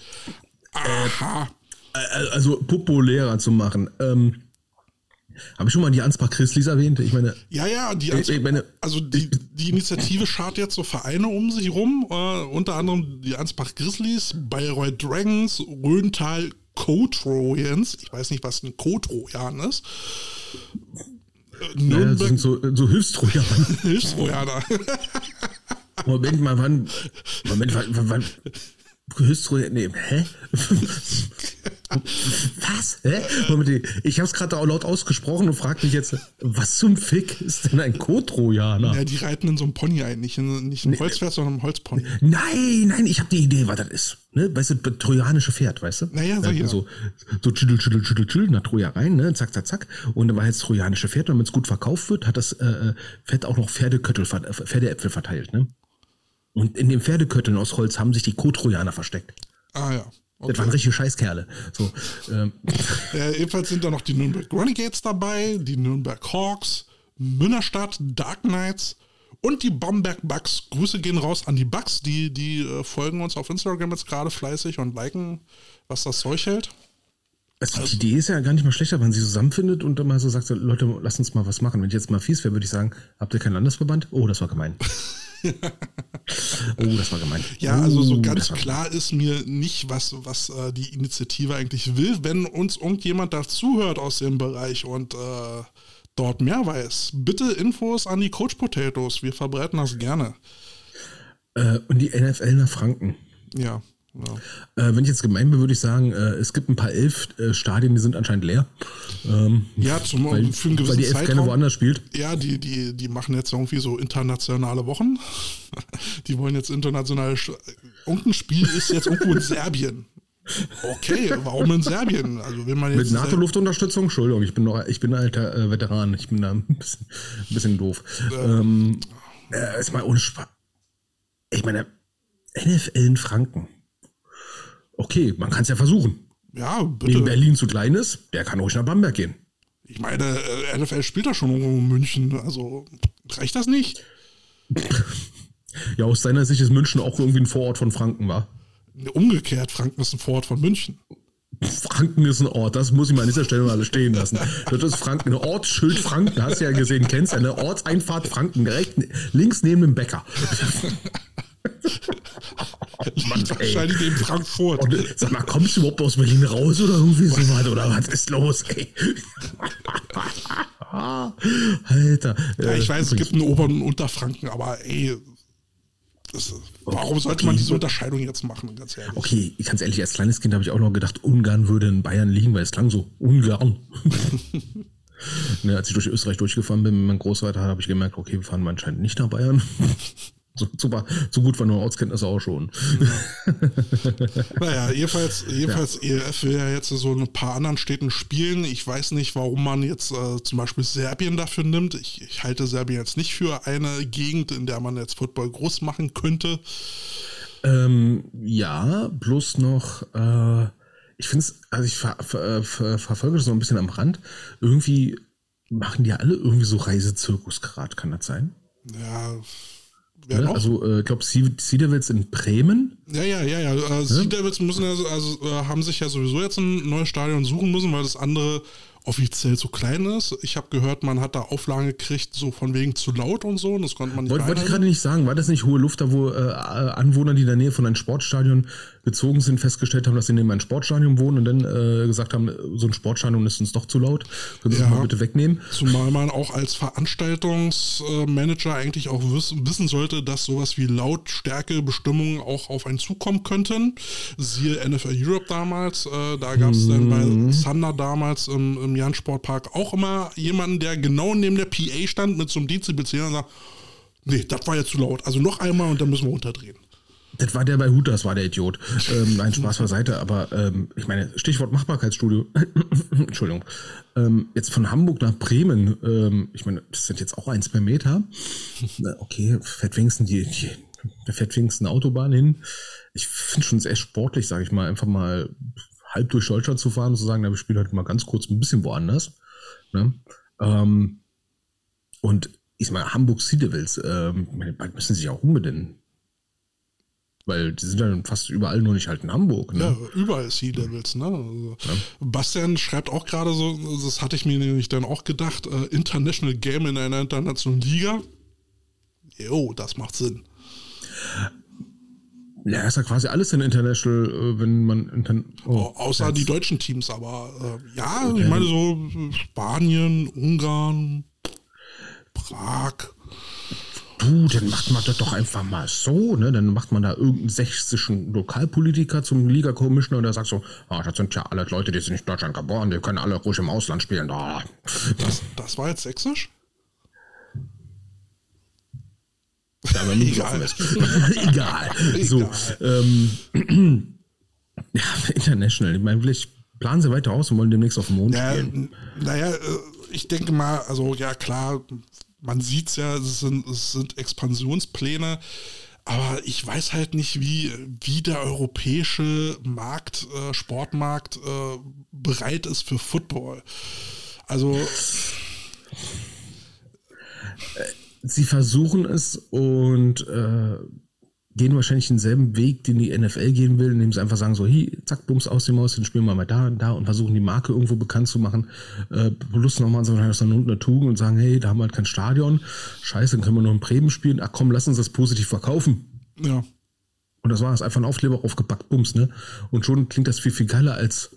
Aha. Äh, Also populärer zu machen. Ähm, Habe ich schon mal die Ansbach Christlis erwähnt? Ich meine, Ja, ja, die, Ich- ich meine- also die, die Initiative schart jetzt so Vereine um sich rum, äh, unter anderem die Ansbach Grizzlies, Bayreuth Dragons, Rhöntal Co-Trojans, ich weiß nicht, was ein Co-Trojan ist, Äh, ja, das Nürnberg sind so, so Hilfstrojaner. Hilfstrojaner. Moment mal, wann. Moment, wann. wann, wann Hilfstrojaner. Nee, hä? Was? Hä? Ich habe es gerade auch laut ausgesprochen und frage mich jetzt, was zum Fick ist denn ein Co-Trojaner? ja, die reiten in so einem Pony ein, nicht in, nicht Holzpferd, sondern ein Holzpony. Nein, nein, ich habe die Idee, was das ist. Ne? Weißt du, trojanische Pferd, weißt du? Naja, so, ja. So, so schüttel, schüttel, schüttel, schüttel, nach Troja rein, ne? zack, zack, zack. Und dann war jetzt trojanische Pferd und damit es gut verkauft wird, hat das äh, Pferd auch noch Pferdeköttel, äh, Pferdeäpfel verteilt. Ne? Und in den Pferdekötteln aus Holz haben sich die Co-Trojaner versteckt. Ah ja. Das waren richtige Scheißkerle. So, ähm, Äh, ebenfalls sind da noch die Nürnberg Renegades dabei, die Nürnberg Hawks, Münnerstadt Dark Knights und die Bamberg Bucks. Grüße gehen raus an die Bucks, die, die äh, folgen uns auf Instagram jetzt gerade fleißig und liken, was das Zeug hält. also die Idee ist ja gar nicht mal schlechter, wenn sie zusammenfindet und dann mal so sagt, Leute, lasst uns mal was machen. Wenn ich jetzt mal fies wäre, würde ich sagen, habt ihr keinen Landesverband? Oh, das war gemein. oh, das war gemein. Ja, also so das ganz klar ist mir nicht, was, was äh, die Initiative eigentlich will. Wenn uns irgendjemand dazuhört aus dem Bereich und äh, dort mehr weiß, bitte Infos an die Coach Potatoes. Wir verbreiten das gerne. Äh, und die NFL nach Franken. Ja. Ja. Äh, wenn ich jetzt gemein bin, würde ich sagen, äh, es gibt ein paar elf äh, Stadien, die sind anscheinend leer. Ähm, ja, zum, weil, für einen gewissen weil die elf Zeitraum. keine woanders spielt. Ja, die, die, die machen jetzt irgendwie so internationale Wochen. Die wollen jetzt internationale. Irgendein Spiel ist jetzt irgendwo in Serbien. Okay, warum in Serbien? Also wenn man jetzt Mit NATO-Luftunterstützung? Entschuldigung, ich bin noch, ich bin ein alter äh, Veteran. Ich bin da ein bisschen, ein bisschen doof. Ähm, äh, ist mal ohne Spaß. Ich meine, NFL in Franken. Okay, man kann es ja versuchen. Ja, bitte. Wenn Berlin zu klein ist, der kann ruhig nach Bamberg gehen. Ich meine, äh, NFL spielt da schon irgendwo in München. Also reicht das nicht? ja, aus seiner Sicht ist München auch irgendwie ein Vorort von Franken, war. Umgekehrt, Franken ist ein Vorort von München. Franken ist ein Ort, das muss ich mal an dieser Stelle mal stehen lassen. Das ist Franken, ein Ortsschild Franken, hast du ja gesehen, kennst du, eine Ortseinfahrt Franken, direkt links neben dem Bäcker. Mann, wahrscheinlich neben Frankfurt. Und, sag mal, kommst du überhaupt aus Berlin raus oder irgendwie so was? Oder was ist los, ey? Alter. Ja, ich weiß, es gibt einen Ober- und Unterfranken, aber ey, das, warum sollte okay. man diese Unterscheidung jetzt machen, ganz ehrlich? Okay, ganz ehrlich, als kleines Kind habe ich auch noch gedacht, Ungarn würde in Bayern liegen, weil es klang so, Ungarn. ne, als ich durch Österreich durchgefahren bin mit meinem Großvater, habe ich gemerkt, okay, wir fahren anscheinend nicht nach Bayern. So, super, so gut war nur Ortskenntnisse auch schon. Ja. naja, jedenfalls, jedenfalls ja. ERF will ja jetzt so ein paar anderen Städten spielen. Ich weiß nicht, warum man jetzt äh, zum Beispiel Serbien dafür nimmt. Ich, ich, halte Serbien jetzt nicht für eine Gegend, in der man jetzt Football groß machen könnte. Ähm, ja, bloß noch, äh, ich finde es, also ich ver, ver, ver, verfolge das so ein bisschen am Rand. Irgendwie machen die alle irgendwie so Reisezirkus gerade, kann das sein? Ja, Wer ne? Also, äh, ich glaube, Sea Devils in Bremen. Ja, ja, ja, ja. Äh, sea Devils müssen also, also äh, haben sich ja sowieso jetzt ein neues Stadion suchen müssen, weil das andere offiziell zu klein ist. Ich habe gehört, man hat da Auflagen gekriegt, so von wegen zu laut und so. Und das konnte man nicht Wollte wollt ich gerade nicht sagen. War das nicht hohe Luft, da wo äh, Anwohner, die in der Nähe von einem Sportstadion gezogen sind, festgestellt haben, dass sie neben einem Sportstadion wohnen und dann äh, gesagt haben, so ein Sportstadion ist uns doch zu laut. Können Sie ja, das mal bitte wegnehmen? Zumal man auch als Veranstaltungsmanager eigentlich auch wissen sollte, dass sowas wie Lautstärkebestimmungen auch auf einen zukommen könnten. Siehe NFL Europe damals. Äh, da gab es mhm. dann bei mhm. Thunder damals im, im Jan Sportpark auch immer jemanden, der genau neben der PA stand mit so einem Dezibelzähler und sagt, nee, das war jetzt zu laut. Also noch einmal und dann müssen wir runterdrehen. Das war der bei Hutas, war der Idiot. Ähm, nein, Spaß beiseite, aber ähm, ich meine, Stichwort Machbarkeitsstudio. Entschuldigung. Ähm, jetzt von Hamburg nach Bremen, ähm, ich meine, das sind jetzt auch ein, zwei Meter. Okay, fährt wenigstens die, die da fährt wenigstens eine Autobahn hin. Ich finde schon sehr sportlich, sage ich mal, einfach mal halb durch Deutschland zu fahren und zu sagen, na, wir spielen heute mal ganz kurz ein bisschen woanders. Ne? Ähm, und ich meine, Hamburg Sea Devils, ähm, bald müssen sie sich auch umbenennen. Weil die sind dann fast überall nur nicht halt in Hamburg. Ne? Ja, überall Sea Devils. Ne? Also ja. Bastian schreibt auch gerade so, das hatte ich mir nämlich dann auch gedacht, äh, International Game in einer internationalen Liga. Jo, das macht Sinn. Ja, ist ja quasi alles in International, äh, wenn man. Inter oh, Außer jetzt. die deutschen Teams, aber äh, ja, okay. ich meine so Spanien, Ungarn, Prag. Du, dann macht man das doch einfach mal so, ne? Dann macht man da irgendeinen sächsischen Lokalpolitiker zum Liga-Commissioner und der sagt so, ah, das sind ja alle Leute, die sind nicht in Deutschland geboren, die können alle ruhig im Ausland spielen. Da. Das, das war jetzt sächsisch? Ja, aber Egal. Egal. So, ähm, ja, international. Ich meine, vielleicht planen sie weiter aus und wollen demnächst auf den Mond ja, spielen. Naja, äh, ich denke mal, also ja klar, man sieht es ja, es sind, es sind Expansionspläne, aber ich weiß halt nicht, wie, wie der europäische Markt, äh, Sportmarkt äh, bereit ist für Football. Also. Sie versuchen es und äh, gehen wahrscheinlich denselben Weg, den die NFL gehen will, indem sie einfach sagen so, hey, zack, bums aus dem Maus, dann spielen wir mal da und da und versuchen die Marke irgendwo bekannt zu machen. Äh, plus nochmal so aus einer eine Tugend und sagen, hey, da haben wir halt kein Stadion. Scheiße, dann können wir noch in Bremen spielen. Ach komm, lass uns das positiv verkaufen. Ja. Und das war es, einfach ein Aufkleber aufgepackt, bums, ne? Und schon klingt das viel, viel geiler als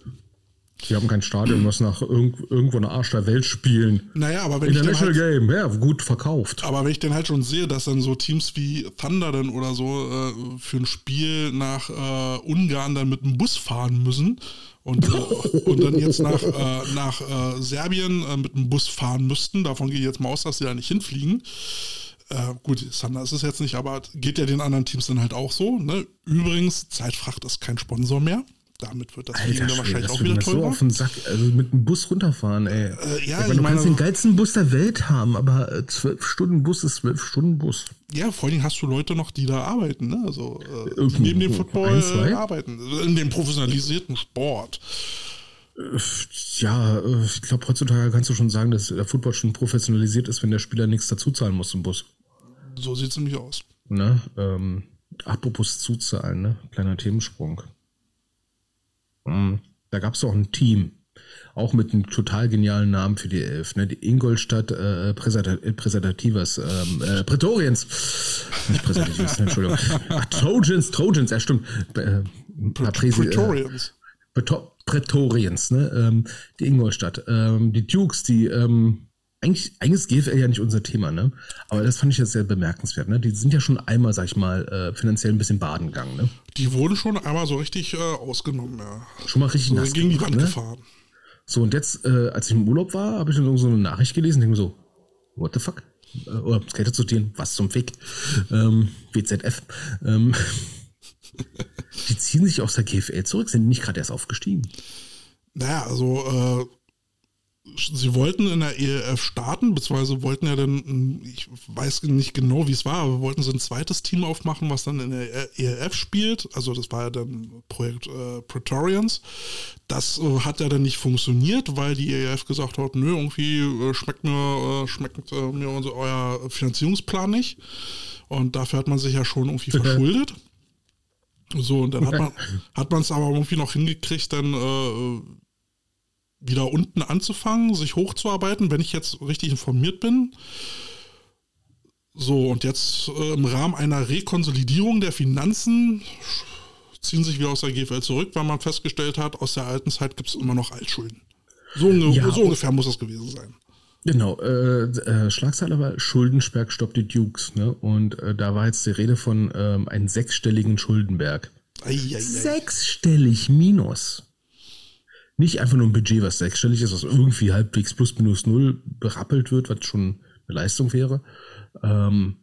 Die haben kein Stadion, was nach irgend, irgendwo einer Arsch der Welt spielen. Naja, aber wenn ich International halt, Game, ja, gut verkauft. aber wenn ich dann halt schon sehe, dass dann so Teams wie Thunder dann oder so äh, für ein Spiel nach äh, Ungarn dann mit dem Bus fahren müssen und, äh, und dann jetzt nach, äh, nach äh, Serbien äh, mit dem Bus fahren müssten, davon gehe ich jetzt mal aus, dass sie da nicht hinfliegen. Gut, Thunder ist es jetzt nicht, aber geht ja den anderen Teams dann halt auch so. Ne? Übrigens, Zeitfracht ist kein Sponsor mehr. Damit wird das Fliegen dann Schwede, wahrscheinlich auch wieder mir so teurer. auf den Sack, also mit dem Bus runterfahren, ey. Äh, ja, meine, ich du meine, kannst den geilsten Bus der Welt haben, aber äh, zwölf Stunden Bus ist zwölf Stunden Bus. Ja, vor allen Dingen hast du Leute noch, die da arbeiten, ne? Also äh, Irgendwo neben dem ein, Football zwei? äh, arbeiten. In dem professionalisierten Sport. Ja, äh, ich glaube, heutzutage kannst du schon sagen, dass der Football schon professionalisiert ist, wenn der Spieler nichts dazu zahlen muss im Bus. So sieht es nämlich aus. Ne? Ähm, apropos zuzahlen, ne? Kleiner Themensprung. Mm, Da gab es auch ein Team, auch mit einem total genialen Namen für die Elf, ne? Die Ingolstadt äh, Präsenta Präsentativas, ähm, äh, Prätoriens. Nicht Präsentativas, Entschuldigung. Ach, Trojans, Trojans, ja stimmt. Äh, äh, Praetorians. Präto- Prätoriens, ne? Ähm, die Ingolstadt. Ähm, die Dukes, die, ähm, eigentlich, eigentlich ist GFL ja nicht unser Thema, ne? Aber das fand ich jetzt sehr bemerkenswert, ne? Die sind ja schon einmal, sag ich mal, äh, finanziell ein bisschen baden gegangen, ne? Die wurden schon einmal so richtig äh, ausgenommen, ja. Schon mal richtig So nass gegen die Wand ne? gefahren. So, und jetzt, äh, als ich im Urlaub war, habe ich dann so eine Nachricht gelesen, denke mir so, what the fuck? Äh, oder Skater zu zitieren, was zum Fick? Ähm, WZF. Ähm, die ziehen sich aus der GFL zurück, sind nicht gerade erst aufgestiegen. Naja, also äh, sie wollten in der ELF starten, beziehungsweise wollten ja dann, ähm, ich weiß nicht genau, wie es war, aber wollten sie ein zweites Team aufmachen, was dann in der ELF spielt. Also das war ja dann Projekt äh, Praetorians. Das äh, hat ja dann nicht funktioniert, weil die ELF gesagt hat, nö, irgendwie äh, schmeckt mir, äh, schmeckt äh, mir unser, euer Finanzierungsplan nicht. Und dafür hat man sich ja schon irgendwie verschuldet. So, und dann hat man hat man es aber irgendwie noch hingekriegt, dann äh, wieder unten anzufangen, sich hochzuarbeiten, wenn ich jetzt richtig informiert bin. So, und jetzt äh, im Rahmen einer Rekonsolidierung der Finanzen ziehen sich wieder aus der GFL zurück, weil man festgestellt hat, aus der alten Zeit gibt es immer noch Altschulden. So, Ja, so ungefähr muss das gewesen sein. Genau, äh, äh, Schlagzeile war Schuldensberg stoppt die Dukes, ne? Und äh, da war jetzt die Rede von ähm, einem sechsstelligen Schuldenberg. Eieiei. Sechsstellig minus. Nicht einfach nur ein Budget, was sechsstellig ist, was irgendwie halbwegs plus minus null berappelt wird, was schon eine Leistung wäre. Ähm,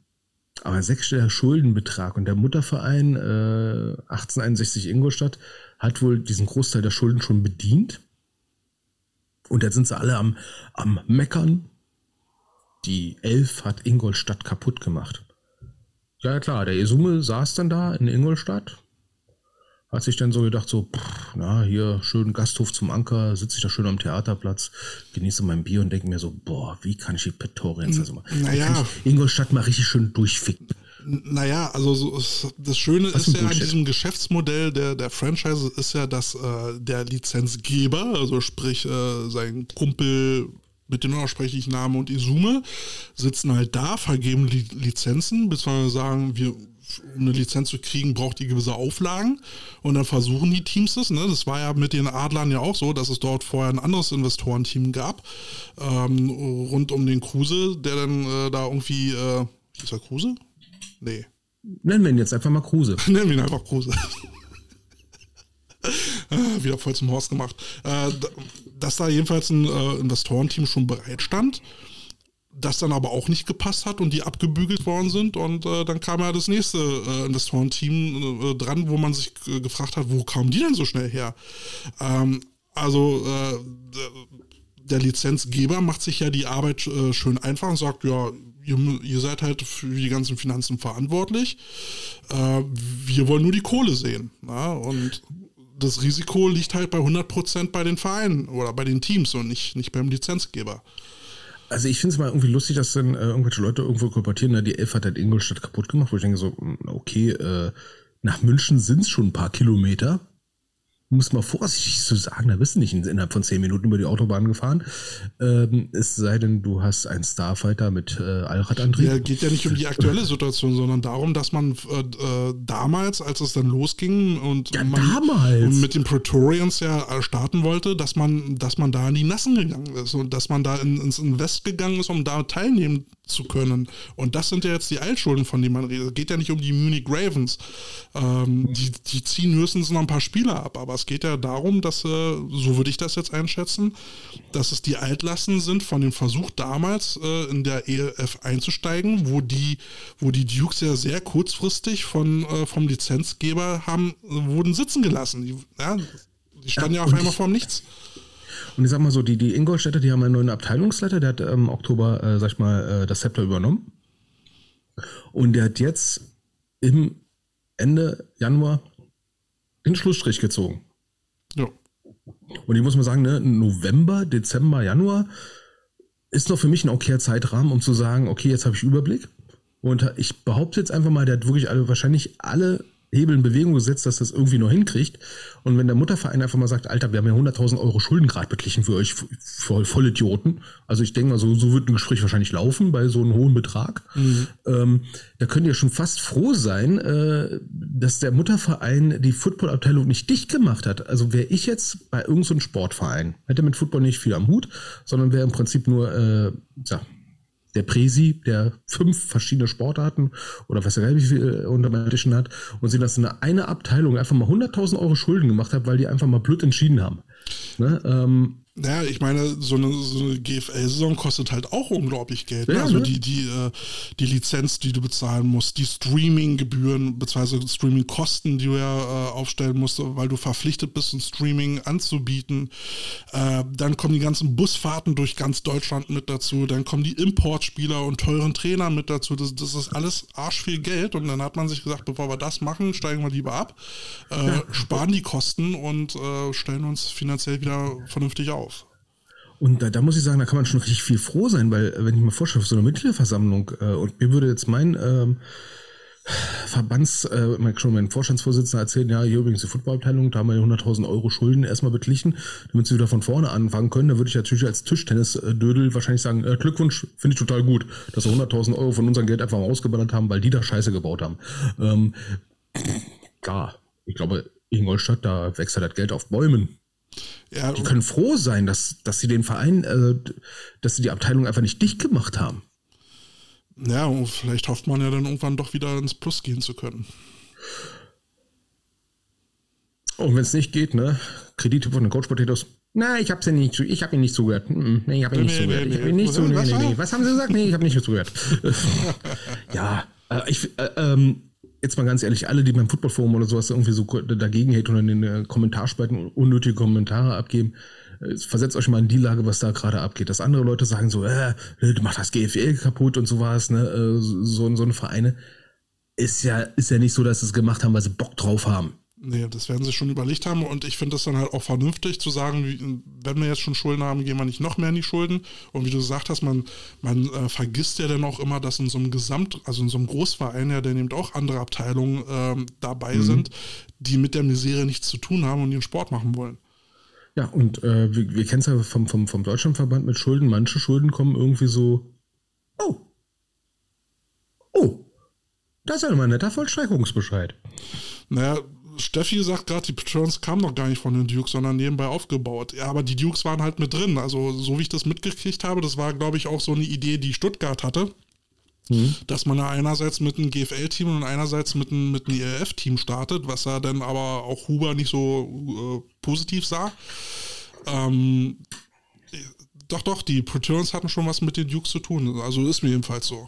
aber ein sechsstelliger Schuldenbetrag und der Mutterverein äh, 1861 Ingolstadt hat wohl diesen Großteil der Schulden schon bedient. Und jetzt sind sie alle am, am Meckern. Die Elf hat Ingolstadt kaputt gemacht. Ja, klar, der Esume saß dann da in Ingolstadt. Hat sich dann so gedacht, so, pff, na, hier schön Gasthof zum Anker, sitze ich da schön am Theaterplatz, genieße mein Bier und denke mir so, boah, wie kann ich die Petorians also mal, naja. Ingolstadt mal richtig schön durchficken. Naja, also so das Schöne Was ist ja an diesem Geschäftsmodell der, der Franchise ist ja, dass äh, der Lizenzgeber, also sprich äh, sein Kumpel mit dem unersprechlichen Namen und Izume, sitzen halt da, vergeben Li Lizenzen, beziehungsweise sagen, wir, um eine Lizenz zu kriegen, braucht die gewisse Auflagen und dann versuchen die Teams es. Ne? Das war ja mit den Adlern ja auch so, dass es dort vorher ein anderes Investorenteam gab, ähm, rund um den Kruse, der dann äh, da irgendwie, äh, hieß er Kruse? Nee. Nennen wir ihn jetzt einfach mal Kruse. Nennen wir ihn einfach Kruse. Ah, Wieder voll zum Horst gemacht. Äh, dass da jedenfalls ein äh, Investorenteam schon bereit stand, das dann aber auch nicht gepasst hat und die abgebügelt worden sind. Und äh, dann kam ja das nächste äh, Investorenteam äh, dran, wo man sich äh, gefragt hat, wo kamen die denn so schnell her? Ähm, also äh, der Lizenzgeber macht sich ja die Arbeit äh, schön einfach und sagt, ja, ihr, ihr seid halt für die ganzen Finanzen verantwortlich. Äh, wir wollen nur die Kohle sehen. Ja? Und das Risiko liegt halt bei 100% bei den Vereinen oder bei den Teams und nicht, nicht beim Lizenzgeber. Also ich finde es mal irgendwie lustig, dass dann äh, irgendwelche Leute irgendwo kolportieren, na, die Elf hat halt Ingolstadt kaputt gemacht, wo ich denke so, mh, okay, äh, nach München sind es schon ein paar Kilometer. Muss man vorsichtig zu sagen, da bist du nicht innerhalb von zehn Minuten über die Autobahn gefahren. Ähm, es sei denn, du hast einen Starfighter mit äh, Allradantrieb. Ja, geht ja nicht um die aktuelle Situation, sondern darum, dass man äh, äh damals, als es dann losging und, ja, man mit den Praetorians ja äh, starten wollte, dass man, dass man da in die Nassen gegangen ist und dass man da in, ins Invest gegangen ist, um da teilnehmen zu können. Und das sind ja jetzt die Altschulden, von denen man redet. Es geht ja nicht um die Munich Ravens. Ähm, die, die ziehen höchstens noch ein paar Spieler ab, aber es geht ja darum, dass, äh, so würde ich das jetzt einschätzen, dass es die Altlasten sind von dem Versuch damals äh, in der ELF einzusteigen, wo die, wo die Dukes ja sehr kurzfristig von, äh, vom Lizenzgeber haben, wurden sitzen gelassen. Die, ja, die standen ja, ja auf einmal vorm Nichts. Und ich sag mal so, die, die Ingolstädter, die haben einen neuen Abteilungsleiter, der hat im Oktober, äh, sag ich mal, äh, das Zepter übernommen. Und der hat jetzt im Ende Januar den Schlussstrich gezogen. Ja. Und ich muss mal sagen, ne, November, Dezember, Januar ist noch für mich ein okayer Zeitrahmen, um zu sagen, okay, jetzt habe ich Überblick. Und ich behaupte jetzt einfach mal, der hat wirklich alle, wahrscheinlich alle Hebel in Bewegung gesetzt, dass das irgendwie noch hinkriegt. Und wenn der Mutterverein einfach mal sagt, Alter, wir haben ja 100.000 Euro Schulden gerade beglichen für euch, voll, voll Idioten. Also ich denke mal, so, so wird ein Gespräch wahrscheinlich laufen bei so einem hohen Betrag. Mhm. Ähm, da könnt ihr schon fast froh sein, äh, dass der Mutterverein die Footballabteilung nicht dicht gemacht hat. Also wäre ich jetzt bei irgendeinem so Sportverein, hätte mit Football nicht viel am Hut, sondern wäre im Prinzip nur, äh, ja, der Presi, der fünf verschiedene Sportarten oder was er wie viel unter Edition hat und sie das in eine Abteilung einfach mal 100.000 Euro Schulden gemacht hat, weil die einfach mal blöd entschieden haben. Ne? Ähm, naja, ich meine, so eine, so eine GFL-Saison kostet halt auch unglaublich Geld. Ne? Ja, also ne? die, die, äh, die Lizenz, die du bezahlen musst, die Streaming-Gebühren bzw. Streaming-Kosten, die du ja äh, aufstellen musst, weil du verpflichtet bist, ein Streaming anzubieten. Äh, dann kommen die ganzen Busfahrten durch ganz Deutschland mit dazu. Dann kommen die Importspieler und teuren Trainer mit dazu. Das, das ist alles arsch viel Geld. Und dann hat man sich gesagt, bevor wir das machen, steigen wir lieber ab, äh, ja. sparen die Kosten und äh, stellen uns finanziell wieder vernünftig auf. Und da, da muss ich sagen, da kann man schon richtig viel froh sein, weil wenn ich mir vorstelle, so eine Mitgliederversammlung äh, und mir würde jetzt mein ähm, Verbands, äh, schon mein Vorstandsvorsitzender erzählen, ja, hier übrigens die Footballabteilung, da haben wir 100.000 Euro Schulden erstmal beglichen, damit sie wieder von vorne anfangen können. Da würde ich natürlich als Tischtennis-Dödel wahrscheinlich sagen, äh, Glückwunsch, finde ich total gut, dass wir 100.000 Euro von unserem Geld einfach mal ausgeballert haben, weil die da Scheiße gebaut haben. Ähm, klar, ich glaube, Ingolstadt, da wächst halt das Geld auf Bäumen. Ja, die können froh sein, dass, dass sie den Verein, äh, dass sie die Abteilung einfach nicht dicht gemacht haben. Ja, und vielleicht hofft man ja dann irgendwann doch wieder ins Plus gehen zu können. Und wenn es nicht geht, ne? Kredite von den Coach Potatoes. Na, ich hab's ja nicht, ich habe ihn nicht zugehört. Nee, ich habe ihn nicht nee, zugehört. Nee, ich habe ihn nicht zugehört. Nee, nee, nee. Was haben Sie gesagt? Nee, ich habe nicht zugehört. ja, äh, ich, äh, ähm, jetzt mal ganz ehrlich, alle, die beim Footballforum oder sowas irgendwie so dagegen hate und in den äh, Kommentarspalten unnötige Kommentare abgeben, äh, versetzt euch mal in die Lage, was da gerade abgeht. Dass andere Leute sagen so, äh, du machst das GFL kaputt und sowas, ne, äh, so, so eine Vereine. Ist ja, ist ja nicht so, dass sie es gemacht haben, weil sie Bock drauf haben. Nee, das werden sie schon überlegt haben und ich finde das dann halt auch vernünftig zu sagen, wenn wir jetzt schon Schulden haben, gehen wir nicht noch mehr in die Schulden. Und wie du gesagt hast, man, man äh, vergisst ja dann auch immer, dass in so einem Gesamt, also in so einem Großverein ja dann eben auch andere Abteilungen ähm, dabei mhm. sind, die mit der Misere nichts zu tun haben und ihren Sport machen wollen. Ja, und äh, wir, wir kennen es ja vom, vom, vom Deutschlandverband mit Schulden. Manche Schulden kommen irgendwie so, oh, oh, das ist ja immer ein netter Vollstreckungsbescheid. Naja, Steffi sagt gerade, die Patrons kamen noch gar nicht von den Dukes, sondern nebenbei aufgebaut. Ja, aber die Dukes waren halt mit drin. Also, so wie ich das mitgekriegt habe, das war, glaube ich, auch so eine Idee, die Stuttgart hatte. Mhm. Dass man da einerseits mit einem GFL-Team und einerseits mit einem, mit einem ELF-Team startet, was er dann aber auch Huber nicht so äh, positiv sah. Ähm, doch, doch, die Patrons hatten schon was mit den Dukes zu tun. Also ist mir jedenfalls so.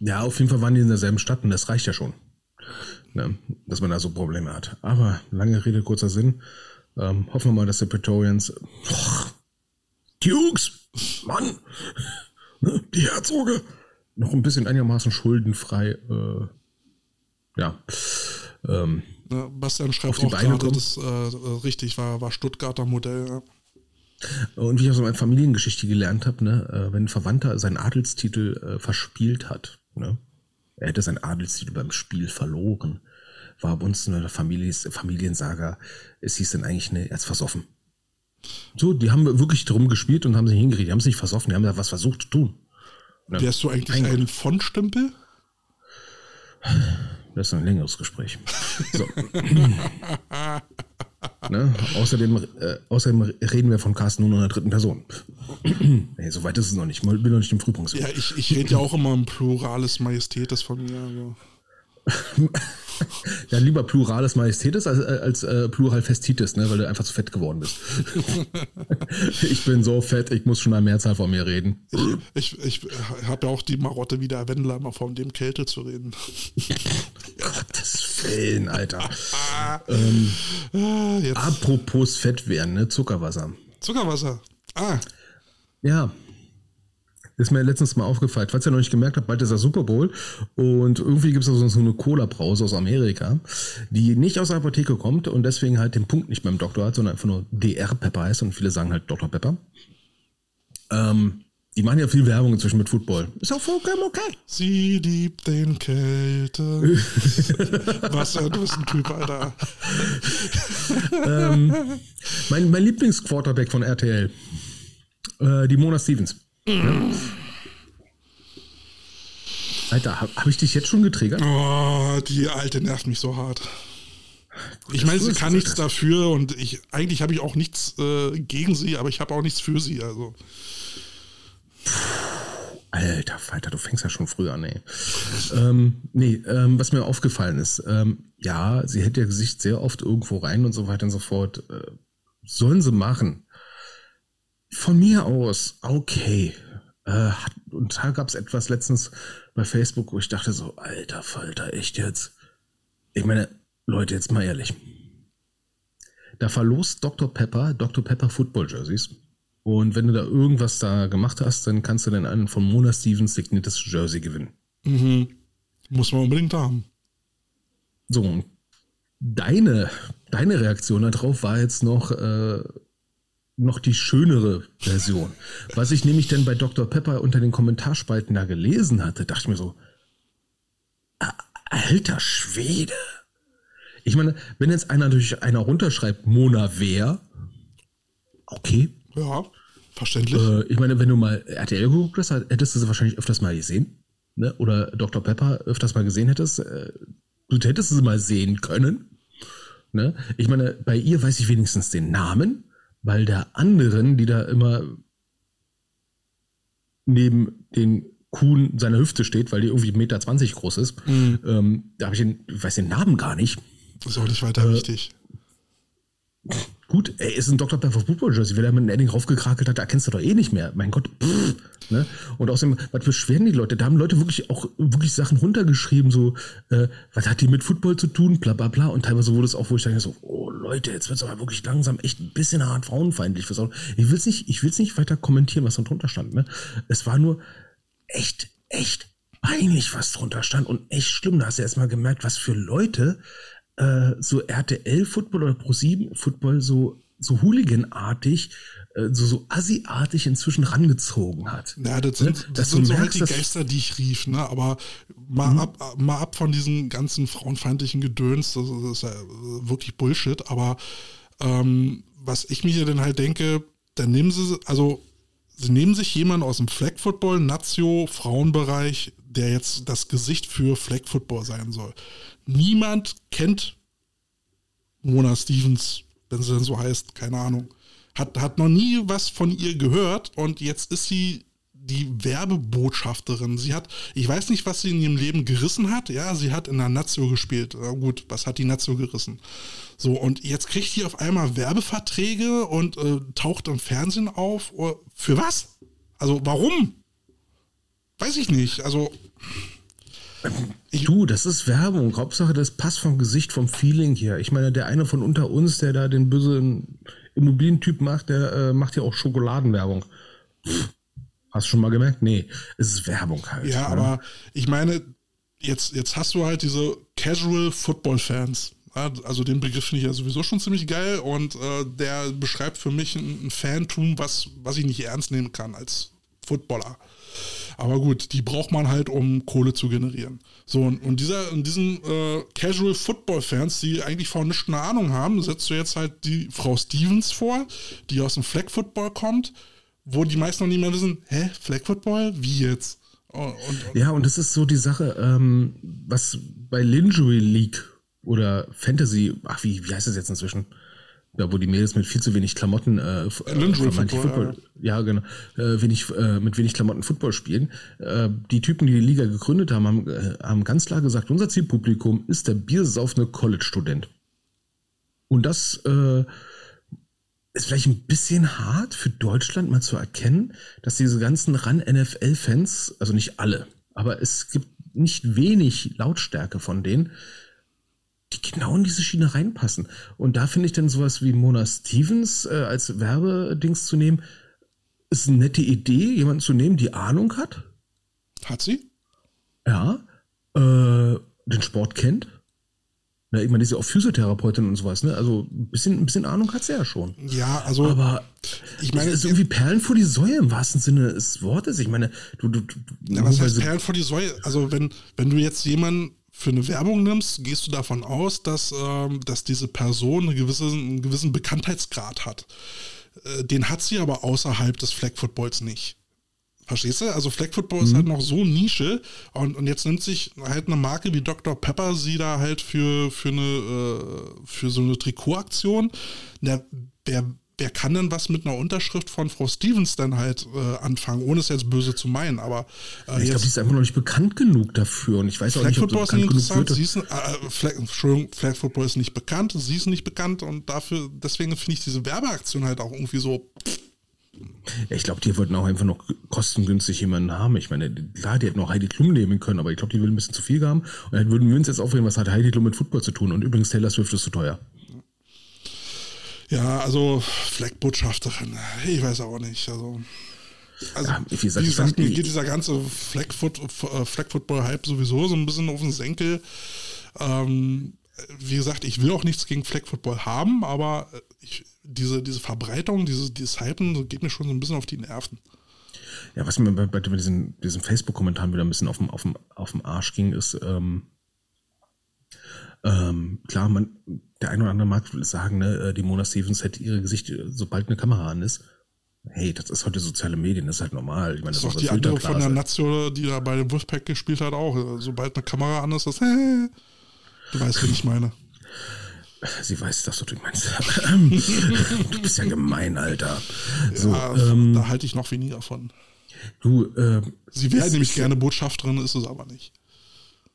Ja, auf jeden Fall waren die in derselben Stadt und das reicht ja schon ne, dass man da so Probleme hat. Aber lange Rede, kurzer Sinn. Ähm, hoffen wir mal, dass die Praetorians. Oh, Dukes! Mann! Ne, die Herzoge! Noch ein bisschen einigermaßen schuldenfrei. Äh, ja. Ähm, ja, Bastian schreibt auch gerade, das äh, richtig war, war Stuttgarter Modell. Ja. Und wie ich aus meiner Familiengeschichte gelernt habe, ne, äh, wenn ein Verwandter seinen Adelstitel äh, verspielt hat, ne, er hätte seinen Adelstitel beim Spiel verloren. war bei uns eine Familie, Familiensaga. Es hieß dann eigentlich, ne, er ist versoffen. So, die haben wirklich drum gespielt und haben sich hingekriegt. Die haben es nicht versoffen, die haben da was versucht zu tun. Wärst du eigentlich ein, ein Fondstempel? Das ist ein längeres Gespräch. So. ne? außerdem, äh, außerdem reden wir von Carsten nur in der dritten Person. nee, so weit ist es noch nicht. Ich bin noch nicht im Frühpunkt. Ja, ich, ich rede ja auch immer im Plurales Majestätes von mir. Also. ja, lieber Plurales Majestätis als, als äh, Plural Festitis, ne, weil du einfach zu fett geworden bist. ich bin so fett, ich muss schon eine Mehrzahl von mir reden. Ich, ich, ich habe ja auch die Marotte wie der Wendler, mal von dem Kälte zu reden. Gottes Willen, Alter. ähm, ah, apropos Fett werden, ne? Zuckerwasser. Zuckerwasser. Ah. Ja, ist mir letztens mal aufgefallen. Falls ihr noch nicht gemerkt habt, bald ist der Super Bowl und irgendwie gibt es so eine Cola-Brause aus Amerika, die nicht aus der Apotheke kommt und deswegen halt den Punkt nicht beim Doktor hat, sondern einfach nur DR Pepper heißt und viele sagen halt Dr. Pepper. Ähm, die machen ja viel Werbung inzwischen mit Football. Ist auch vollkommen okay. Sie liebt den Kälte. Was du bist ein Typ, Alter. ähm, mein, mein Lieblingsquarterback von RTL. Äh, die Mona Stevens. Alter, habe hab ich dich jetzt schon getriggert? Oh, die alte nervt mich so hart. Ich meine, sie kann nichts dafür und ich eigentlich habe ich auch nichts äh, gegen sie, aber ich habe auch nichts für sie. Also. Alter Falter, du fängst ja schon früh an, ey. ähm, nee, ähm, was mir aufgefallen ist, ähm, ja, sie hält ihr Gesicht sehr oft irgendwo rein und so weiter und so fort. Äh, sollen sie machen. Von mir aus, okay. Äh, und da gab es etwas letztens bei Facebook, wo ich dachte so, alter Falter, echt jetzt? Ich meine, Leute, jetzt mal ehrlich. Da verlost Dr. Pepper Dr. Pepper Football Jerseys. Und wenn du da irgendwas da gemacht hast, dann kannst du dann einen von Mona Stevens signiertes Jersey gewinnen. Mhm. Muss man unbedingt haben. So, deine, deine Reaktion darauf war jetzt noch, äh, noch die schönere Version. Was ich nämlich dann bei Dr. Pepper unter den Kommentarspalten da gelesen hatte, dachte ich mir so, alter Schwede. Ich meine, wenn jetzt einer durch einer runterschreibt, Mona wer, okay. Ja, verständlich. Äh, ich meine, wenn du mal RTL geguckt hast, hättest du sie wahrscheinlich öfters mal gesehen. Ne? Oder Dr. Pepper öfters mal gesehen hättest. Äh, du hättest sie mal sehen können. Ne? Ich meine, bei ihr weiß ich wenigstens den Namen weil der anderen, die da immer neben den Kuhn seiner Hüfte steht, weil die irgendwie 1,20 Meter groß ist, mhm. ähm, da habe ich den, ich weiß den Namen gar nicht. Das ist auch nicht weiter äh, wichtig. Gut, er ist ein Dr. Pepper Football Jersey. Wenn er mit einem Edding raufgekrakelt hat, da kennst du doch eh nicht mehr. Mein Gott. Pff, ne? Und außerdem, was beschweren die Leute? Da haben Leute wirklich auch wirklich Sachen runtergeschrieben, so, äh, was hat die mit Football zu tun, bla bla bla. Und teilweise wurde es auch, wo ich dachte, so, oh Leute, jetzt wird es aber wirklich langsam echt ein bisschen hart frauenfeindlich. Ich will es nicht, nicht weiter kommentieren, was da drunter stand. Ne? Es war nur echt, echt peinlich, was drunter stand und echt schlimm. Da hast du erst mal gemerkt, was für Leute äh, so RTL-Football oder Pro7-Football so, so Hooligan-artig, äh, so, so Assi-artig inzwischen rangezogen hat. Ja, das sind, ne? das sind so merkst, halt die Geister, die ich rief, ne? aber mal, mhm. ab, mal ab von diesen ganzen frauenfeindlichen Gedöns, das, ist ja wirklich Bullshit, aber ähm, was ich mir dann halt denke, dann nehmen sie, also sie nehmen sich jemanden aus dem Flag Football, Nazio, Frauenbereich, der jetzt das Gesicht für Flag Football sein soll. Niemand kennt Mona Stevens, wenn sie denn so heißt, keine Ahnung. Hat, hat noch nie was von ihr gehört und jetzt ist sie die Werbebotschafterin. Sie hat, ich weiß nicht, was sie in ihrem Leben gerissen hat. Ja, sie hat in der Nazio gespielt. Na gut, was hat die Nazio gerissen? So, und jetzt kriegt sie auf einmal Werbeverträge und äh, taucht im Fernsehen auf. Für was? Also, warum? Weiß ich nicht. Also. Du, das ist Werbung. Hauptsache, das passt vom Gesicht, vom Feeling her. Ich meine, der eine von unter uns, der da den bösen Immobilientyp macht, der äh, macht ja auch Schokoladenwerbung. Hast du schon mal gemerkt? Nee, es ist Werbung halt. Ja, oder? aber ich meine, jetzt, jetzt hast du halt diese Casual Football Fans. Also den Begriff finde ich ja sowieso schon ziemlich geil und äh, der beschreibt für mich ein, ein Fantum, was, was ich nicht ernst nehmen kann als Footballer. Aber gut, die braucht man halt, um Kohle zu generieren. So, und, und dieser, und diesen äh, Casual Football-Fans, die eigentlich von nichts eine Ahnung haben, setzt du jetzt halt die Frau Stevens vor, die aus dem Flag Football kommt, wo die meisten noch nicht mehr wissen, hä, Flag Football? Wie jetzt? Und, und, ja, und das ist so die Sache, ähm, was bei Lingerie League oder Fantasy, ach, wie, wie heißt das jetzt inzwischen? Ja, wo die Mädels mit viel zu wenig Klamotten äh, Lingerie Football, Football ja. ja genau äh, wenig äh, mit wenig Klamotten Football spielen. Äh, die Typen, die die Liga gegründet haben, haben, äh, haben ganz klar gesagt, unser Zielpublikum ist der biersaufende College-Student. Und das äh, ist vielleicht ein bisschen hart für Deutschland mal zu erkennen, dass diese ganzen RAN-NFL-Fans, also nicht alle, aber es gibt nicht wenig Lautstärke von denen, die genau in diese Schiene reinpassen. Und da finde ich dann sowas wie Mona Stevens äh, als Werbedings zu nehmen, ist eine nette Idee, jemanden zu nehmen, die Ahnung hat. Hat sie? Ja. Äh, den Sport kennt. Na, ich meine, die ist ja auch Physiotherapeutin und sowas, ne? Also ein bisschen, ein bisschen Ahnung hat sie ja schon. Ja, also. Aber ich meine, es ist irgendwie Perlen vor die Säue im wahrsten Sinne des Wortes. Ich meine, du, du, du ja, was heißt Perlen vor die Säue? Also wenn, wenn du jetzt jemanden für eine Werbung nimmst, gehst du davon aus, dass, ähm, dass diese Person eine gewisse, einen gewissen Bekanntheitsgrad hat. Äh, den hat sie aber außerhalb des Flag Footballs nicht. Verstehst du? Also Flag Football mhm. ist halt noch so Nische und, und jetzt nimmt sich halt eine Marke wie Dr. Pepper sie da halt für, für eine äh, für so eine Trikotaktion. Der, der wer kann denn was mit einer Unterschrift von Frau Stevens dann halt äh, anfangen, ohne es jetzt böse zu meinen, aber äh, ich glaube, die ist einfach noch nicht bekannt genug dafür und ich weiß Flag auch nicht, ob Football ist nicht interessant, sie ist, äh, Flag, Entschuldigung, Flag Football ist nicht bekannt, sie ist nicht bekannt und dafür, deswegen finde ich diese Werbeaktion halt auch irgendwie so ja, ich glaube, die wollten auch einfach noch kostengünstig jemanden haben. Ich meine, klar, die hätten noch Heidi Klum nehmen können, aber ich glaube, die will ein bisschen zu viel haben. Und dann würden wir uns jetzt aufregen, was hat Heidi Klum mit Football zu tun? Und übrigens, Taylor Swift ist zu teuer. Ja, also Fleckbotschafterin, ich weiß auch nicht. Also, also ja, wie gesagt, wie gesagt mir geht dieser ganze Fleckfoot, äh, Fleckfootball-Hype sowieso so ein bisschen auf den Senkel. Ähm, wie gesagt, ich will auch nichts gegen Fleckfootball haben, aber ich, diese, diese Verbreitung, dieses, dieses Hypen geht mir schon so ein bisschen auf die Nerven. Ja, was mir bei, bei diesen, diesen Facebook-Kommentaren wieder ein bisschen auf dem, auf dem, auf dem Arsch ging, ist, ähm, ähm, klar, man, der eine oder andere mag sagen, ne, äh, die Mona Stevens hätte ihre Gesicht, äh, sobald eine Kamera an ist. Hey, das ist heute soziale Medien, das ist halt normal. Ich meine, das ist auch die andere von der Nazio, die da bei dem Wolfpack gespielt hat, auch. Sobald eine Kamera an ist, das, hey, du weißt, wie ich meine. Sie weiß, dass du meinst. du bist ja gemein, Alter. So, ja, ähm, da halte ich noch weniger von. Du, äh, Sie wäre nämlich gerne Botschafterin, ist es aber nicht.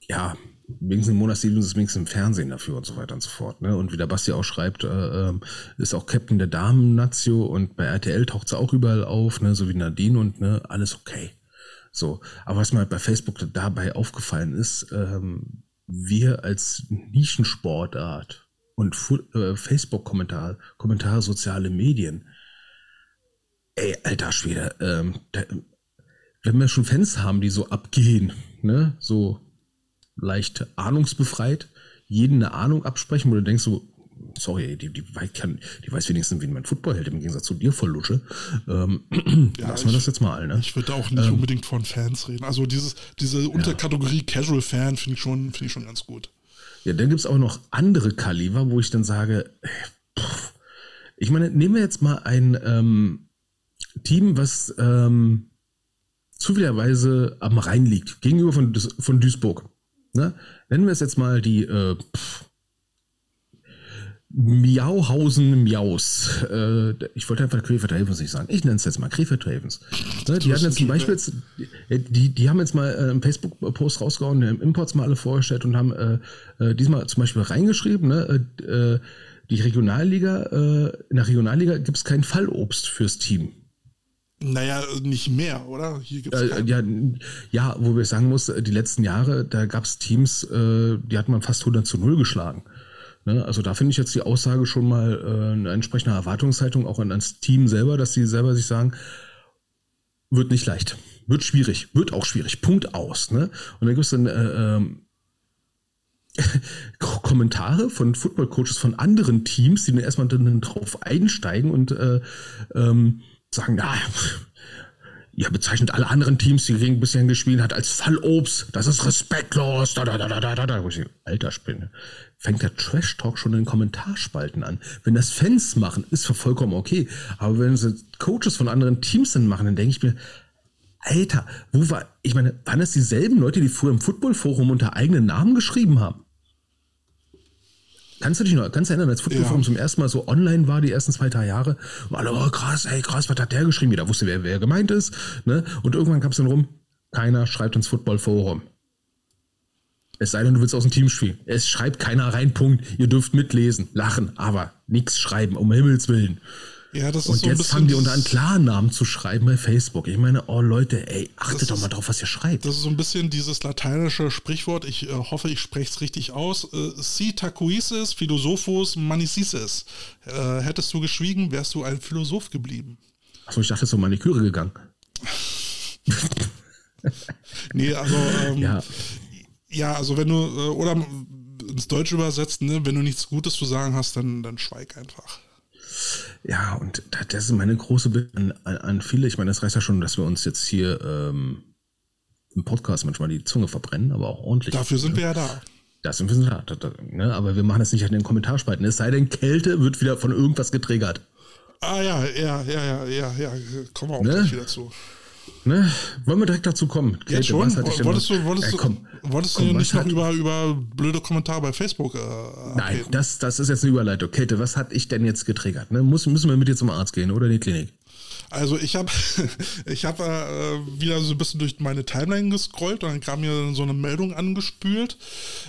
Ja, wenigstens Mona Stevens ist wenigstens im Fernsehen dafür und so weiter und so fort. Ne? Und wie der Basti auch schreibt, äh, ähm, ist auch Captain der Damen-Nazio und bei RTL taucht sie auch überall auf, ne? so wie Nadine und ne, alles okay. So, aber was mir halt bei Facebook dabei aufgefallen ist, ähm, wir als Nischensportart und äh, Facebook-Kommentare, Kommentare, soziale Medien, ey, alter Schwede, ähm, da, wenn wir schon Fans haben, die so abgehen, ne, so leicht ahnungsbefreit, jeden eine Ahnung absprechen, wo du denkst so, sorry, die, die, kann, die weiß wenigstens, wie man Football hält, im Gegensatz zu dir voll Lusche. Ähm, ja, lassen wir das jetzt mal, ne? Ich würde auch nicht ähm, unbedingt von Fans reden. Also dieses, diese Unterkategorie ja. Casual Fan finde ich, schon, find ich schon ganz gut. Ja, dann gibt es auch noch andere Kaliber, wo ich dann sage, pff, ich meine, nehmen wir jetzt mal ein ähm, Team, was ähm, zufälligerweise am Rhein liegt, gegenüber von, von Duisburg. Ne? Nennen wir es jetzt mal die äh, Miauhausen Miaus. Äh, ich wollte einfach Krefeld Ravens nicht sagen. Ich nenne es jetzt mal Krefeld Ravens. Ne? Die hatten jetzt ein Beispiel, die, die haben jetzt mal äh, einen Facebook-Post rausgehauen, die haben Imports mal alle vorgestellt und haben äh, äh diesmal zum Beispiel reingeschrieben, ne? Äh, die Regionalliga, äh, in der Regionalliga gibt es kein Fallobst fürs Team. Naja, nicht mehr, oder? Äh, ja, ja, wo ich sagen muss, die letzten Jahre, da gab es Teams, äh, die hat man fast 100 zu 0 geschlagen. Ne? Also da finde ich jetzt die Aussage schon mal äh, eine entsprechende Erwartungshaltung auch an das Team selber, dass sie selber sich sagen, wird nicht leicht, wird schwierig, wird auch schwierig, Punkt aus. Ne? Und dann gibt es dann äh, ähm, Kommentare von Football-Coaches von anderen Teams, die dann erstmal dann drauf einsteigen und äh, ähm, sagen, ja, Ja, bezeichnet alle anderen Teams, die gegen bisher gespielt hat, als Fallobst. Das ist respektlos. Da, da, da, da, da, da. Alter Spinne. Fängt der Trash-Talk schon in den Kommentarspalten an. Wenn das Fans machen, ist vollkommen okay. Aber wenn es Coaches von anderen Teams dann machen, dann denke ich mir, Alter, wo war, ich meine, waren das dieselben Leute, die früher im Football-Forum unter eigenen Namen geschrieben haben? Kannst du dich noch ganz erinnern, als Footballforum ja. zum ersten Mal so online war, die ersten zwei, drei Jahre? Und alle, oh krass, ey, krass, was hat der geschrieben? Jeder wusste, wer, wer gemeint ist. Ne? Und irgendwann kam es dann rum, keiner schreibt ins Footballforum. Es sei denn, du willst aus dem Team spielen. Es schreibt keiner rein, Punkt. Ihr dürft mitlesen, lachen, aber nichts schreiben, um Himmels Willen. Ja, das ist Und so jetzt fangen die unter einen Klarnamen zu schreiben bei Facebook. Ich meine, oh Leute, ey, achtet doch mal drauf, was ihr schreibt. Das ist so ein bisschen dieses lateinische Sprichwort, ich äh, hoffe, ich spreche es richtig aus. Äh, si tacuisis, philosophus manicisis. Äh, hättest du geschwiegen, wärst du ein Philosoph geblieben. Achso, ich dachte, es ist um Maniküre gegangen. nee, also, ähm, ja. ja, also wenn du, äh, oder ins Deutsche übersetzt, ne, wenn du nichts Gutes zu sagen hast, dann, dann schweig einfach. Ja, und das ist meine große Bitte an, an, viele. Ich meine, das reicht ja schon, dass wir uns jetzt hier ähm, im Podcast manchmal die Zunge verbrennen, aber auch ordentlich. Dafür sind wir ja da. Das sind wir da. da, da ne? Aber wir machen das nicht in den Kommentarspalten. Es sei denn, Kälte wird wieder von irgendwas getriggert. Ah ja, ja, ja, ja, ja, ja. Kommen wir auch ne? gleich wieder zu. Ne? Wollen wir direkt dazu kommen? Kälte, Jetzt schon? Wolltest du, wolltest, äh, komm, wolltest komm, du nicht noch über, über blöde Kommentare bei Facebook äh, Nein, das, das ist jetzt eine Überleitung. Kälte, was hat ich denn jetzt getriggert? Ne? Muss, müssen wir mit dir zum Arzt gehen oder in die Klinik? Also ich habe ich hab, äh, wieder so ein bisschen durch meine Timeline gescrollt und dann kam mir so eine Meldung angespült.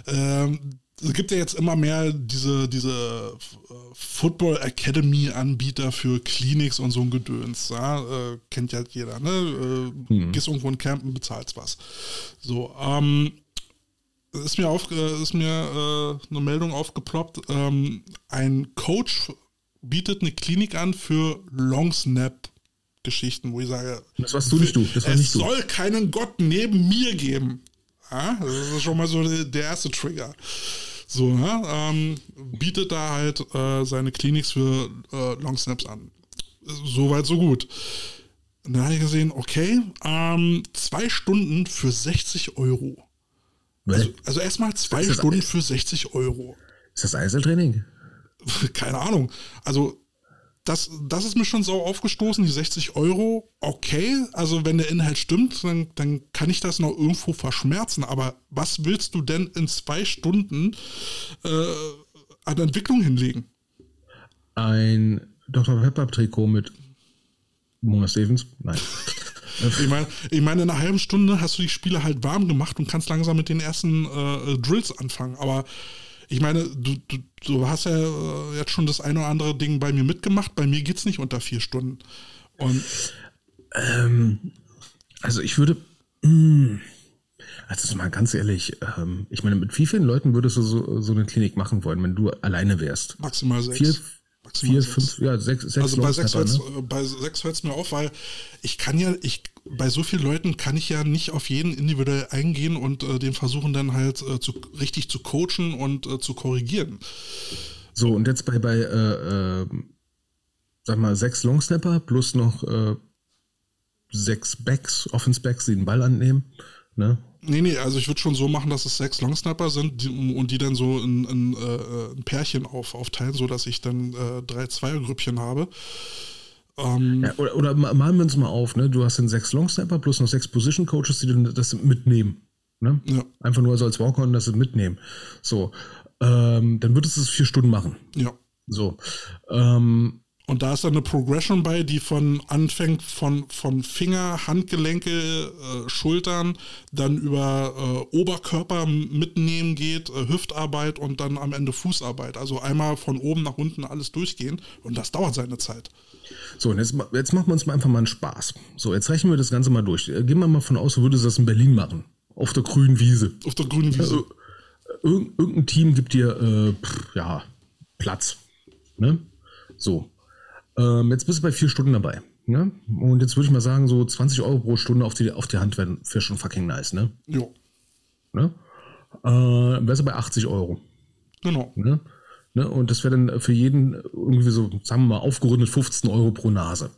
Ähm, es gibt ja jetzt immer mehr diese, diese äh, Football Academy Anbieter für Clinics und so ein Gedöns. Ja? Äh, kennt ja jeder, ne? Äh, mhm. Gehst irgendwo in Campen, bezahlst was. So, ähm, ist mir, auf, äh, ist mir äh, eine Meldung aufgeploppt. Ähm, ein Coach bietet eine Klinik an für Long Snap Geschichten, wo ich sage, das warst du nicht du. Das war es nicht du. soll keinen Gott neben mir geben. Ja, das ist schon mal so der erste Trigger. So, ne? ähm, bietet da halt äh, seine Clinics für äh, Long Snaps an. Soweit, so gut. Und dann habe ich gesehen, okay, ähm, zwei Stunden für 60 Euro. Also, also erstmal zwei Stunden für 60 Euro. Ist das Einzeltraining? Keine Ahnung. Also das, das ist mir schon sau aufgestoßen, die 60 Euro, okay, also wenn der Inhalt stimmt, dann, dann kann ich das noch irgendwo verschmerzen, aber was willst du denn in zwei Stunden äh, an Entwicklung hinlegen? Ein Dr. Pepper-Trikot mit Mona Stevens? Nein. Ich meine, ich meine, in einer halben Stunde hast du die Spiele halt warm gemacht und kannst langsam mit den ersten äh, Drills anfangen. Aber ich meine, du, du, du hast ja äh, jetzt schon das eine oder andere Ding bei mir mitgemacht. Bei mir geht es nicht unter vier Stunden. Und ähm, also ich würde. Mh, hm, also mal ganz ehrlich, ähm, ich meine, mit wie vielen Leuten würdest du so, so eine Klinik machen wollen, wenn du alleine wärst? Maximal sechs. Vier, Vier, fünf, ja, sechs, sechs Also bei sechs, hört's, ne? bei sechs hört es mir auf, weil ich kann ja, ich, bei so vielen Leuten kann ich ja nicht auf jeden individuell eingehen und äh, den versuchen dann halt äh, zu, richtig zu coachen und äh, zu korrigieren. So, und jetzt bei, bei äh, äh, sag mal, sechs Longsnapper plus noch äh, sechs Backs, Offense-Backs, die den Ball annehmen, ne? Nee, nee, also ich würde schon so machen, dass es sechs Longsnapper sind die, und die dann so in, in, äh, ein Pärchen auf, aufteilen, sodass ich dann äh, drei Zweiergrüppchen habe. Ähm, ja, oder, oder malen wir uns mal auf, ne? Du hast dann sechs Longsnapper plus noch sechs Position Coaches, die dann das mitnehmen. Ne? Ja. Einfach nur so als Walk-On das mitnehmen. So. Ähm, dann würdest du es vier Stunden machen. Ja. So. Ähm, und da ist dann eine Progression bei, die von anfängt von, von Finger, Handgelenke, äh, Schultern, dann über äh, Oberkörper mitnehmen geht, äh, Hüftarbeit und dann am Ende Fußarbeit. Also einmal von oben nach unten alles durchgehen und das dauert seine Zeit. So, und jetzt, jetzt machen wir uns mal einfach mal einen Spaß. So, jetzt rechnen wir das Ganze mal durch. Äh, gehen wir mal von aus, du würdest das in Berlin machen. Auf der grünen Wiese. Auf der grünen Wiese. Also, irgendein Team gibt dir, äh, ja, Platz. Ne? So. Ähm, jetzt bist du bei vier Stunden dabei. Ne? Und jetzt würde ich mal sagen, so 20 Euro pro Stunde auf die, auf die Hand wäre wär schon fucking nice, ne? Ja. Ne? Äh, wärst du bei 80 Euro. Genau. Ne? Ne? Und das wäre dann für jeden irgendwie so, sagen wir mal, aufgerundet 15 Euro pro Nase.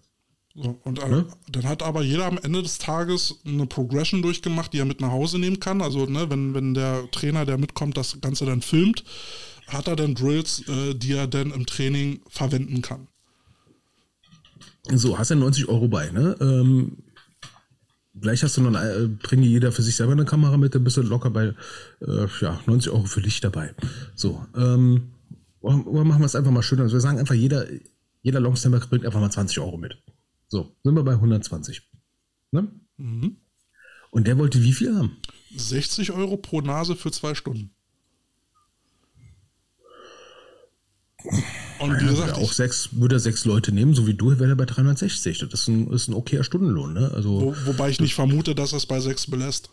So, und äh, ne? dann hat aber jeder am Ende des Tages eine Progression durchgemacht, die er mit nach Hause nehmen kann. Also, ne, wenn, wenn der Trainer, der mitkommt, das Ganze dann filmt, hat er dann Drills, äh, die er dann im Training verwenden kann. So, hast ja 90 Euro bei, ne? Ähm, gleich hast du noch, äh, bringe jeder für sich selber eine Kamera mit, dann bist du locker bei, äh, ja, 90 Euro für dich dabei. So, ähm, oder machen wir es einfach mal schön. Also wir sagen einfach, jeder, jeder Longsnapper bringt einfach mal 20 Euro mit. So, sind wir bei 120. Ne? Mhm. Und der wollte wie viel haben? 60 Euro pro Nase für zwei Stunden. Und wie gesagt, auch sechs, würde er sechs Leute nehmen, so wie du, wäre er bei 360. Das ist ein, ist ein okayer Stundenlohn. Ne? Also, Wo, wobei ich nicht vermute, dass es bei sechs belässt.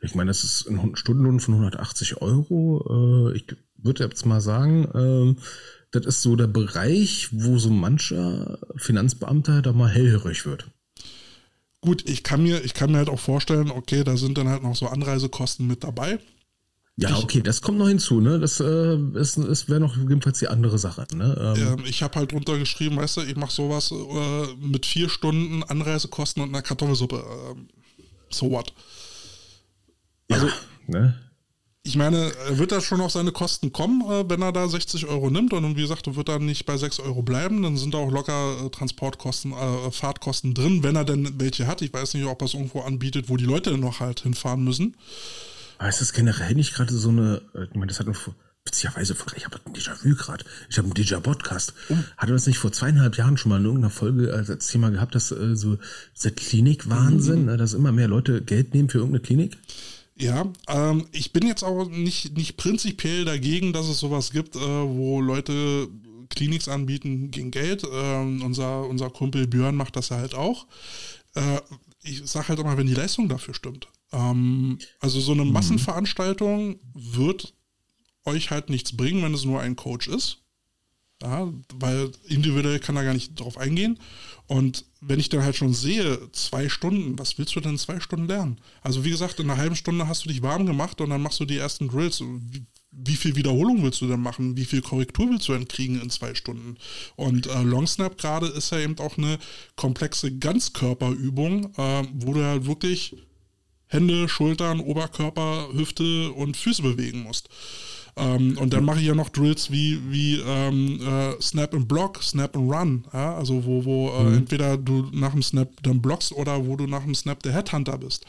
Ich meine, das ist ein Stundenlohn von 180 Euro. Äh, ich würde jetzt mal sagen, ähm, das ist so der Bereich, wo so mancher Finanzbeamter da mal hellhörig wird. Gut, ich kann mir, ich kann mir halt auch vorstellen, okay, da sind dann halt noch so Anreisekosten mit dabei. Ja, okay, das kommt noch hinzu, ne? Das äh, ist, ist wäre noch jedenfalls die andere Sache, ne? Ähm, ähm, ich habe halt runtergeschrieben, weißt du, ich mache sowas äh, mit vier Stunden Anreisekosten und einer Kartoffelsuppe. Äh, so what? Also, ja, ne? Ich meine, wird da schon auf seine Kosten kommen, äh, wenn er da 60 Euro nimmt und wie gesagt, wird er nicht bei 6 Euro bleiben, dann sind da auch locker äh, Transportkosten, äh, Fahrtkosten drin, wenn er denn welche hat. Ich weiß nicht, ob er es irgendwo anbietet, wo die Leute dann noch halt hinfahren müssen. Aber ist das generell nicht gerade so eine, äh, ich meine, das hat witzigerweise, ich habe ein Déjà-vu gerade, ich habe einen Déjà-Podcast. Oh. Hatte das nicht vor zweieinhalb Jahren schon mal in irgendeiner Folge als Thema gehabt, dass äh, so dieser Klinik-Wahnsinn, mhm. Ne, dass immer mehr Leute Geld nehmen für irgendeine Klinik? Ja, ähm, ich bin jetzt auch nicht, nicht prinzipiell dagegen, dass es sowas gibt, äh, wo Leute Kliniks anbieten gegen Geld. Ähm, unser, unser Kumpel Björn macht das ja halt auch. Äh, ich sage halt immer, wenn die Leistung dafür stimmt. Ähm, also so eine mhm. Massenveranstaltung wird euch halt nichts bringen, wenn es nur ein Coach ist. Ja, weil individuell kann er gar nicht drauf eingehen. Und wenn ich dann halt schon sehe, zwei Stunden, was willst du denn in zwei Stunden lernen? Also wie gesagt, in einer halben Stunde hast du dich warm gemacht und dann machst du die ersten Drills. Wie, wie viel Wiederholung willst du denn machen? Wie viel Korrektur willst du denn kriegen in zwei Stunden? Und äh, Long Snap gerade ist ja eben auch eine komplexe Ganzkörperübung, äh, wo du halt wirklich Hände, Schultern, Oberkörper, Hüfte und Füße bewegen musst. Ähm, und dann mache ich ja noch Drills wie, wie ähm, äh, Snap and Block, Snap and Run. Ja? Also wo, wo äh, mhm. entweder du nach dem Snap dann blockst oder wo du nach dem Snap der Headhunter bist.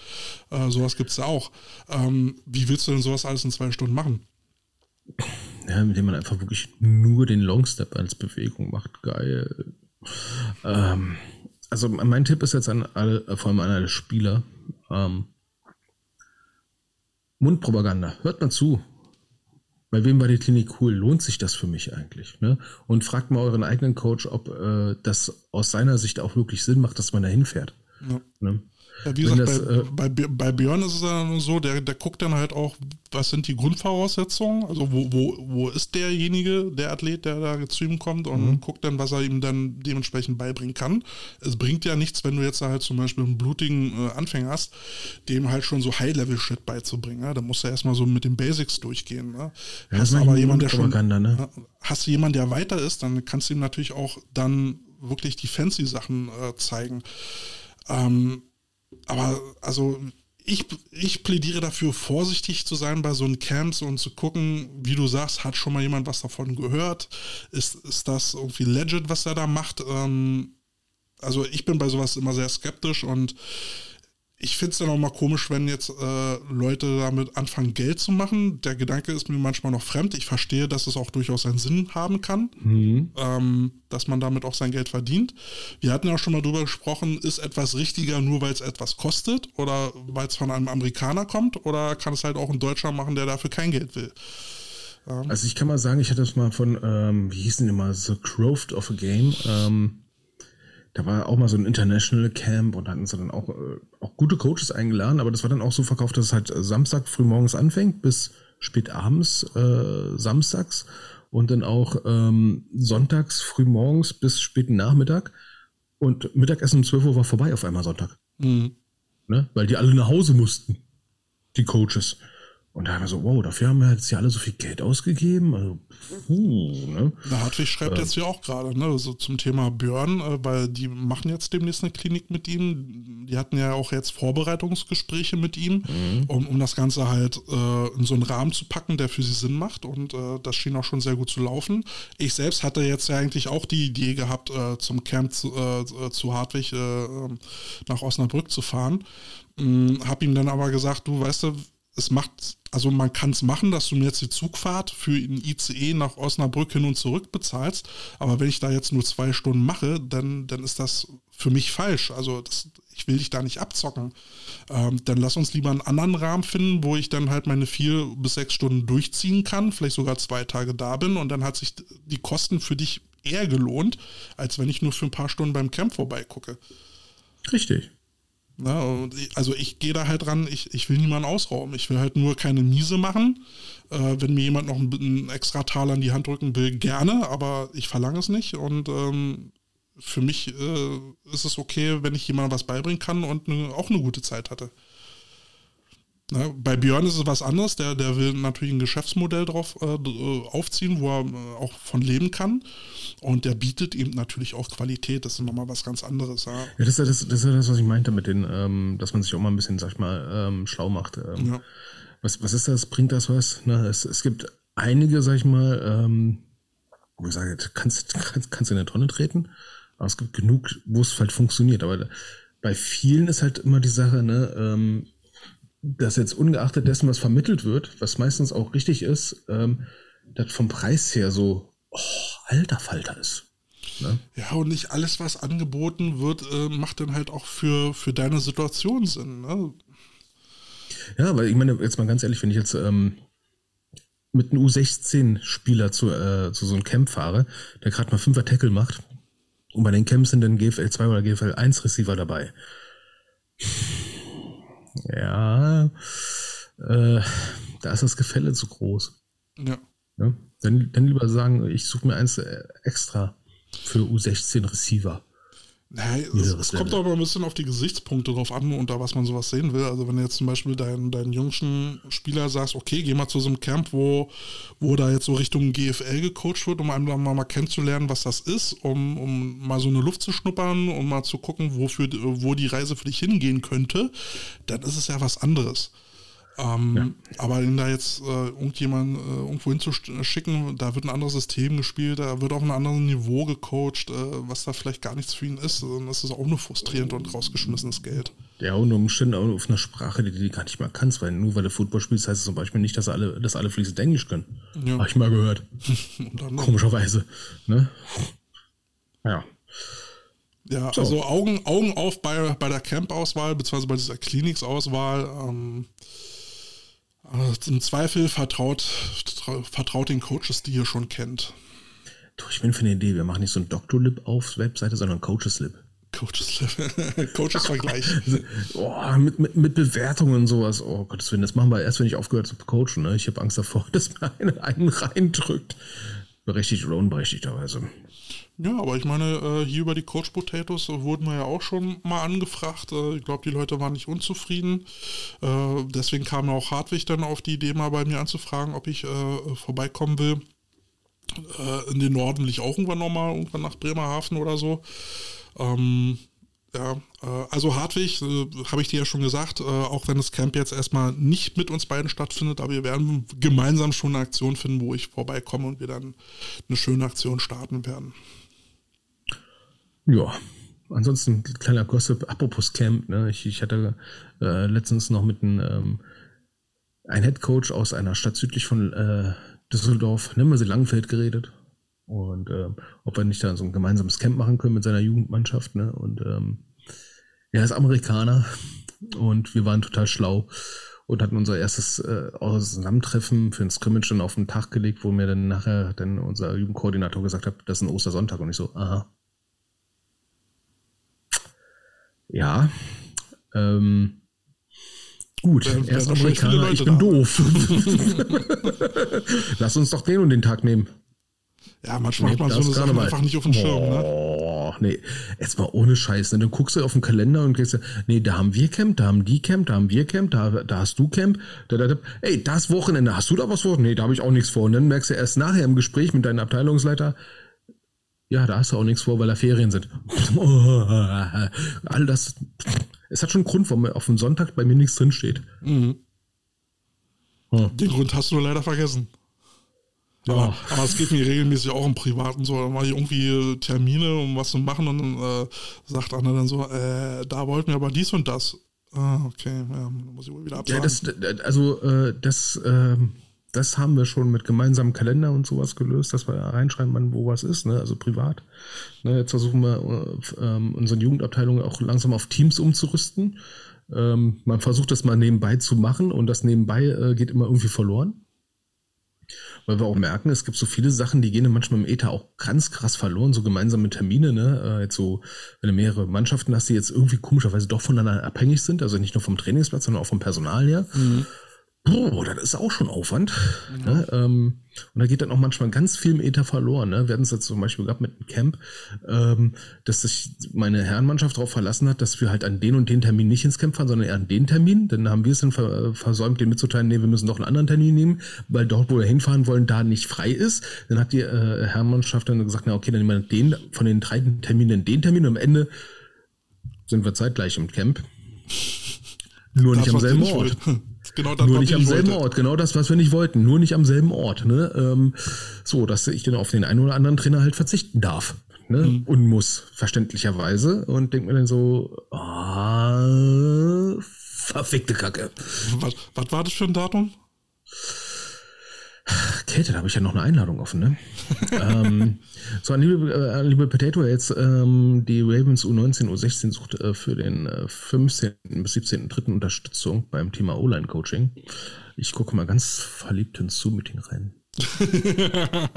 Äh, sowas gibt es ja auch. Ähm, wie willst du denn sowas alles in zwei Stunden machen? Ja, mit dem man einfach wirklich nur den Long Step als Bewegung macht. Geil. Ähm, also mein Tipp ist jetzt an alle, vor allem an alle Spieler. Ähm, Mundpropaganda. Hört mal zu. Bei wem war die Klinik cool? Lohnt sich das für mich eigentlich? Ne? Und fragt mal euren eigenen Coach, ob äh, das aus seiner Sicht auch wirklich Sinn macht, dass man da hinfährt. Ja. Ne? Ja, wie gesagt, das, bei, äh, bei, bei, Björn ist es ja so, der, der guckt dann halt auch, was sind die Grundvoraussetzungen, also wo, wo, wo ist derjenige, der Athlet, der da zu ihm kommt und mhm. guckt dann, was er ihm dann dementsprechend beibringen kann. Es bringt ja nichts, wenn du jetzt halt zum Beispiel einen blutigen äh, Anfänger hast, dem halt schon so High-Level-Shit beizubringen. Ja? Da musst du erstmal so mit den Basics durchgehen. Ne? Ja, hast aber jemand, der schon, ne? hast du jemanden, der weiter ist, dann kannst du ihm natürlich auch dann wirklich die fancy Sachen äh, zeigen. Ähm, aber also ich, ich plädiere dafür, vorsichtig zu sein bei so einen Camps und zu gucken, wie du sagst, hat schon mal jemand was davon gehört? Ist, ist das irgendwie legit, was er da macht? Ähm, also ich bin bei sowas immer sehr skeptisch und ich finde es dann auch mal komisch, wenn jetzt äh, Leute damit anfangen, Geld zu machen. Der Gedanke ist mir manchmal noch fremd. Ich verstehe, dass es auch durchaus einen Sinn haben kann, mhm. ähm, dass man damit auch sein Geld verdient. Wir hatten ja auch schon mal drüber gesprochen, ist etwas richtiger nur, weil es etwas kostet oder weil es von einem Amerikaner kommt oder kann es halt auch ein Deutscher machen, der dafür kein Geld will? Ähm. Also ich kann mal sagen, ich hatte das mal von, ähm, wie hieß denn immer, The Growth of a Game. Ähm da war auch mal so ein International Camp und hatten sie dann auch, äh, auch gute Coaches eingeladen, aber das war dann auch so verkauft, dass es halt Samstag frühmorgens anfängt bis spät abends äh, samstags und dann auch ähm, sonntags frühmorgens bis späten Nachmittag und Mittagessen um 12 Uhr war vorbei auf einmal Sonntag. Mhm. Ne? Weil die alle nach Hause mussten, die Coaches. Und da haben wir so, wow, dafür haben wir jetzt ja alle so viel Geld ausgegeben. Also, puh, ne? Na, Hartwig schreibt äh, jetzt ja auch gerade, ne, so zum Thema Björn, äh, weil die machen jetzt demnächst eine Klinik mit ihm. Die hatten ja auch jetzt Vorbereitungsgespräche mit ihm, mhm. um, um das Ganze halt äh, in so einen Rahmen zu packen, der für sie Sinn macht. Und äh, das schien auch schon sehr gut zu laufen. Ich selbst hatte jetzt ja eigentlich auch die Idee gehabt, äh, zum Camp zu, äh, zu Hartwig ähm, nach Osnabrück zu fahren. Ähm, hab ihm dann aber gesagt, du weißt du, es macht, also man kann es machen, dass du mir jetzt die Zugfahrt für ein ICE nach Osnabrück hin und zurück bezahlst, aber wenn ich da jetzt nur zwei Stunden mache, dann, dann ist das für mich falsch. Also das, ich will dich da nicht abzocken. Ähm, dann lass uns lieber einen anderen Rahmen finden, wo ich dann halt meine vier bis sechs Stunden durchziehen kann, vielleicht sogar zwei Tage da bin und dann hat sich die Kosten für dich eher gelohnt, als wenn ich nur für ein paar Stunden beim Camp vorbeigucke. Richtig. Ne? Also ich gehe da halt ran, ich, ich will niemanden ausrauben. Ich will halt nur keine Miese machen. Äh, wenn mir jemand noch einen, extra Taler in die Hand drücken will, gerne, aber ich verlange es nicht. Und ähm, für mich äh, ist es okay, wenn ich jemandem was beibringen kann und ne, auch eine gute Zeit hatte. Ne, bei Björn ist es was anderes, der, der will natürlich ein Geschäftsmodell drauf äh, äh, aufziehen, wo er äh, auch von leben kann. Und der bietet ihm natürlich auch Qualität, das ist nochmal was ganz anderes. Ja, ja das, ist ja das, das, ist das, was ich meinte mit den, ähm, dass man sich auch mal ein bisschen, sag ich mal, ähm, schlau macht. Ähm, ja. was, was ist das? Bringt das was? Ne? Es, es gibt einige, sag ich mal, ähm, wo ich sage, kannst, kannst, kannst in eine Tonne treten, aber es gibt genug, wo es halt funktioniert. Aber bei vielen ist halt immer die Sache, ne, ähm, dass jetzt ungeachtet dessen, was vermittelt wird, was meistens auch richtig ist, ähm, das vom Preis her so, oh, alter Falter ist. Ne? Ja, und nicht alles, was angeboten wird, äh, macht dann halt auch für, für deine Situation Sinn. Ne? Ja, weil ich meine, jetzt mal ganz ehrlich, wenn ich jetzt ähm, mit einem U16-Spieler zu, äh, zu so einem Camp fahre, der gerade mal 5er Tackle macht, und bei den Camps sind dann GFL 2 oder GFL 1 Receiver dabei ja, äh, da ist das Gefälle zu groß. Ja. ja? Dann, dann lieber sagen, ich suche mir eins äh, extra für U16 Receiver. Naja, es, kommt aber ein bisschen auf die Gesichtspunkte drauf an, unter was man sowas sehen will. Also wenn du jetzt zum Beispiel deinen, deinen jüngsten Spieler sagst, okay, geh mal zu so einem Camp, wo, wo da jetzt so Richtung GFL gecoacht wird, um einfach mal, mal kennenzulernen, was das ist, um, um mal so eine Luft zu schnuppern, um mal zu gucken, wofür, wo die Reise für dich hingehen könnte, dann ist es ja was anderes. Ähm, ja. Aber ihn da jetzt äh, irgendjemand äh, irgendwo hinzuschicken, da wird ein anderes System gespielt, da wird auf einem anderen Niveau gecoacht, äh, was da vielleicht gar nichts für ihn ist. Und das ist auch nur frustrierend und rausgeschmissenes Geld. Ja, und Umständen auch auf einer Sprache, die du gar nicht mal kannst, weil nur weil du Football spielst, heißt es zum Beispiel nicht, dass alle, dass alle fließend Englisch können. Ja. Habe ich mal gehört. Komischerweise. Ne? Ja. Ja, so. also Augen, Augen auf bei, bei der Camp-Auswahl, beziehungsweise bei dieser Kliniksauswahl. Ähm, also Im Zweifel vertraut, vertraut den Coaches, die ihr schon kennt. Du, ich bin für eine Idee. Wir machen nicht so ein Doctor-Lib auf Webseite, sondern Coaches-Lib. Coaches-Lib. Coaches-Vergleich. oh, mit, mit, mit Bewertungen und sowas. Oh Gottes Willen, das machen wir erst, wenn ich aufgehört habe zu coachen. Ne? Ich habe Angst davor, dass mir einer einen reindrückt. Berechtigt oder unberechtigterweise. Ja, aber ich meine, äh, hier über die Coach Potatoes wurden wir ja auch schon mal angefragt. Äh, ich glaube, die Leute waren nicht unzufrieden. Äh, deswegen kam auch Hartwig dann auf die Idee, mal bei mir anzufragen, ob ich vorbeikommen will. in den Norden will ich auch irgendwann nochmal, irgendwann nach Bremerhaven oder so. Ähm, ja, also Hartwig, äh, habe ich dir ja schon gesagt, äh, auch wenn das Camp jetzt erstmal nicht mit uns beiden stattfindet, aber wir werden gemeinsam schon eine Aktion finden, wo ich vorbeikomme und wir dann eine schöne Aktion starten werden. Ja, ansonsten kleiner Gossip, apropos Camp, ne? ich, ich hatte äh, letztens noch mit einem ähm, ein Head Coach aus einer Stadt südlich von äh, Düsseldorf, nennen wir sie Langfeld, geredet. Und äh, ob wir nicht da so ein gemeinsames Camp machen können mit seiner Jugendmannschaft. Ne? Und ähm, er ist Amerikaner und wir waren total schlau und hatten unser erstes äh, Zusammentreffen für ein Scrimmage dann auf den Tag gelegt, wo mir dann nachher dann unser Jugendkoordinator gesagt hat, das ist ein Ostersonntag und ich so, aha, ja. Ähm, gut, er ist Amerikaner, ich bin doof. Lass uns doch den und den Tag nehmen. Ja, manchmal hat man so eine Sache einfach nicht auf dem Schirm. Ne? Ach nee, jetzt mal ohne Scheiß. Ne? Dann guckst du auf den Kalender und gehst, nee, da haben wir Camp, da haben die Camp, da haben wir Camp, da, da hast du Camp. Da, da, da. Ey, das Wochenende, hast du da was vor? Nee, da habe ich auch nichts vor. Und dann merkst du erst nachher im Gespräch mit deinem Abteilungsleiter, ja, da hast du auch nichts vor, weil da Ferien sind. All das, es hat schon einen Grund, warum auf dem Sonntag bei mir nichts drinsteht. Mhm. Hm. Den Grund hast du leider vergessen. Ja. Aber, aber es geht mir regelmäßig auch im Privaten so. Da mache ich irgendwie Termine, um was zu machen und dann äh, sagt einer dann so, äh, da wollten wir aber dies und das. Ah, okay, ja, muss ich wohl wieder absagen. Ja, das, also äh, das, äh, das haben wir schon mit gemeinsamen Kalender und sowas gelöst, dass wir reinschreiben, wann wo was ist, ne? also privat. Ne, jetzt versuchen wir äh, unsere Jugendabteilung auch langsam auf Teams umzurüsten. Ähm, man versucht das mal nebenbei zu machen und das nebenbei äh, geht immer irgendwie verloren weil wir auch merken, es gibt so viele Sachen, die gehen manchmal im Ether auch ganz krass verloren, so gemeinsame Termine, ne? Äh, jetzt so, wenn du mehrere Mannschaften hast, die jetzt irgendwie komischerweise doch voneinander abhängig sind, also nicht nur vom Trainingsplatz, sondern auch vom Personal her. Mhm. Boah, das ist auch schon Aufwand. Mhm. Ne? Ähm, und da geht dann auch manchmal ganz viel im Ether verloren. Ne? Wir hatten es jetzt zum Beispiel gehabt mit einem Camp, ähm, dass sich meine Herrenmannschaft darauf verlassen hat, dass wir halt an den und den Termin nicht ins Camp fahren, sondern eher an den Termin. Dann haben wir es dann versäumt, den mitzuteilen, nee, wir müssen doch einen anderen Termin nehmen, weil dort, wo wir hinfahren wollen, da nicht frei ist. Dann hat die äh, Herrenmannschaft dann gesagt, na okay, dann nehmen wir den von den drei Terminen den Termin und am Ende sind wir zeitgleich im Camp. Nur nicht am selben Ort. Genau das, Nur nicht am selben wollte. Ort, genau das, was wir nicht wollten. Nur nicht am selben Ort. Ne? Ähm, so, dass ich dann auf den einen oder anderen Trainer halt verzichten darf. Ne? Mhm. Und muss, verständlicherweise. Und denke mir dann so, ah, verfickte Kacke. Was, was war das für ein Datum? Kälte, da habe ich ja noch eine Einladung offen, ne? ähm, so, an liebe, äh, liebe Potato, jetzt ähm, die Ravens U19, U16 sucht äh, für den äh, 15. bis 17.3. Unterstützung beim Thema O-Line-Coaching. Ich gucke mal ganz verliebt ins Zoom-Meeting rein.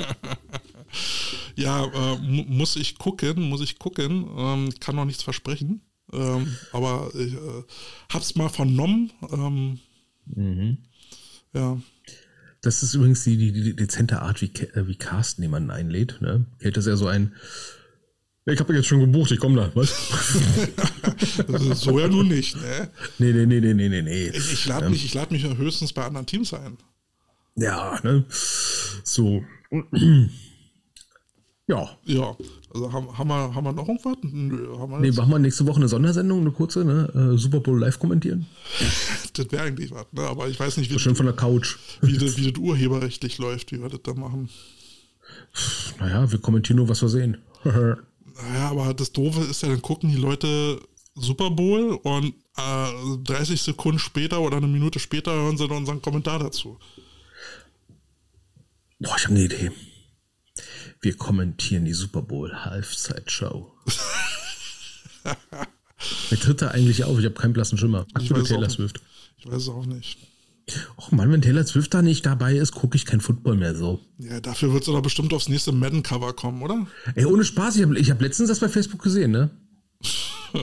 ja, äh, muss ich gucken, muss ich gucken. Ähm, kann noch nichts versprechen. Ähm, aber ich äh, hab's mal vernommen. Ähm, mhm. Ja. Das ist übrigens die, die, die dezente Art, wie, äh, wie Carsten jemanden einlädt. Ne? Hält das ja so ein. Ich habe jetzt schon gebucht, ich komme da, was? so ja nun nicht, ne? Nee, nee, nee, nee, nee, nee. Ich, ich lade mich, lad mich ja höchstens bei anderen Teams ein. Ja, ne? So. ja. Ja. Also haben, haben, wir, haben wir noch irgendwas? Nö, haben wir nee, machen wir nächste Woche eine Sondersendung, eine kurze, ne? Äh, Super Bowl live kommentieren. das wäre eigentlich was, ne? Aber ich weiß nicht, wie schön von der Couch. Wie das, wie das urheberrechtlich läuft, wie wir das da machen. Naja, wir kommentieren nur, was wir sehen. naja, aber das Doofe ist ja, dann gucken die Leute Super Bowl und äh, 30 Sekunden später oder eine Minute später hören sie dann unseren Kommentar dazu. Boah, ich habe eine Idee. Wir kommentieren die Super Bowl Halbzeitshow. Wer tritt da eigentlich auf? Ich habe keinen blassen Schimmer. Ich weiß Taylor Swift. Ich weiß es auch nicht. Och Mann, wenn Taylor Swift da nicht dabei ist, gucke ich kein Football mehr so. Ja, dafür wird es doch bestimmt aufs nächste Madden-Cover kommen, oder? Ey, ohne Spaß, ich habe ich hab letztens das bei Facebook gesehen, ne?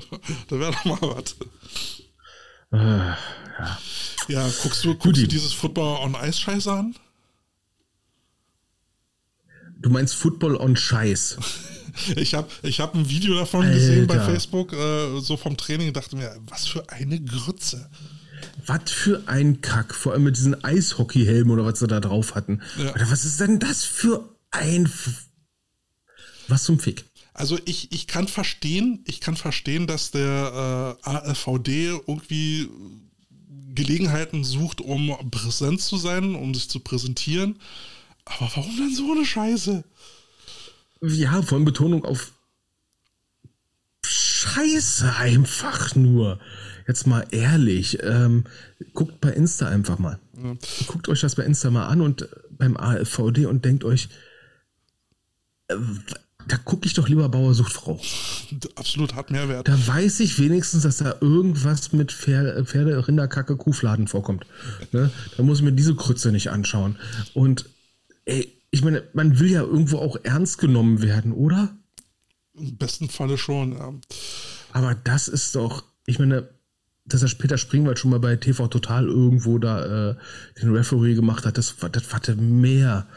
da wäre doch mal was. Äh, ja. ja, guckst du, guckst du dieses Football on Ice Scheiße an? Du meinst Football on Scheiß. Ich habe ich hab ein Video davon Alter. gesehen bei Facebook, äh, so vom Training, dachte mir, was für eine Grütze. Was für ein Kack, vor allem mit diesen Eishockeyhelmen oder was sie da drauf hatten. Ja. Alter, was ist denn das für ein. F was zum Fick? Also ich, ich kann verstehen, ich kann verstehen, dass der äh, AFVD irgendwie Gelegenheiten sucht, um präsent zu sein, um sich zu präsentieren. Aber warum denn so eine Scheiße? Ja, vor allem Betonung auf Scheiße einfach nur. Jetzt mal ehrlich, ähm, guckt bei Insta einfach mal. Ja. Guckt euch das bei Insta mal an und beim AfVD und denkt euch, äh, da gucke ich doch lieber Bauer sucht Frau. Absolut hat Mehrwert. Da weiß ich wenigstens, dass da irgendwas mit Pferde, Pferde Rinderkacke, Kuhfladen vorkommt. Ne? Da muss ich mir diese Krütze nicht anschauen. Und ey, ich meine, man will ja irgendwo auch ernst genommen werden, oder? Im besten Falle schon, ja. Aber das ist doch, ich meine, dass er Peter Springwald schon mal bei TV Total irgendwo da äh, den Referee gemacht hat, das, das war mehr.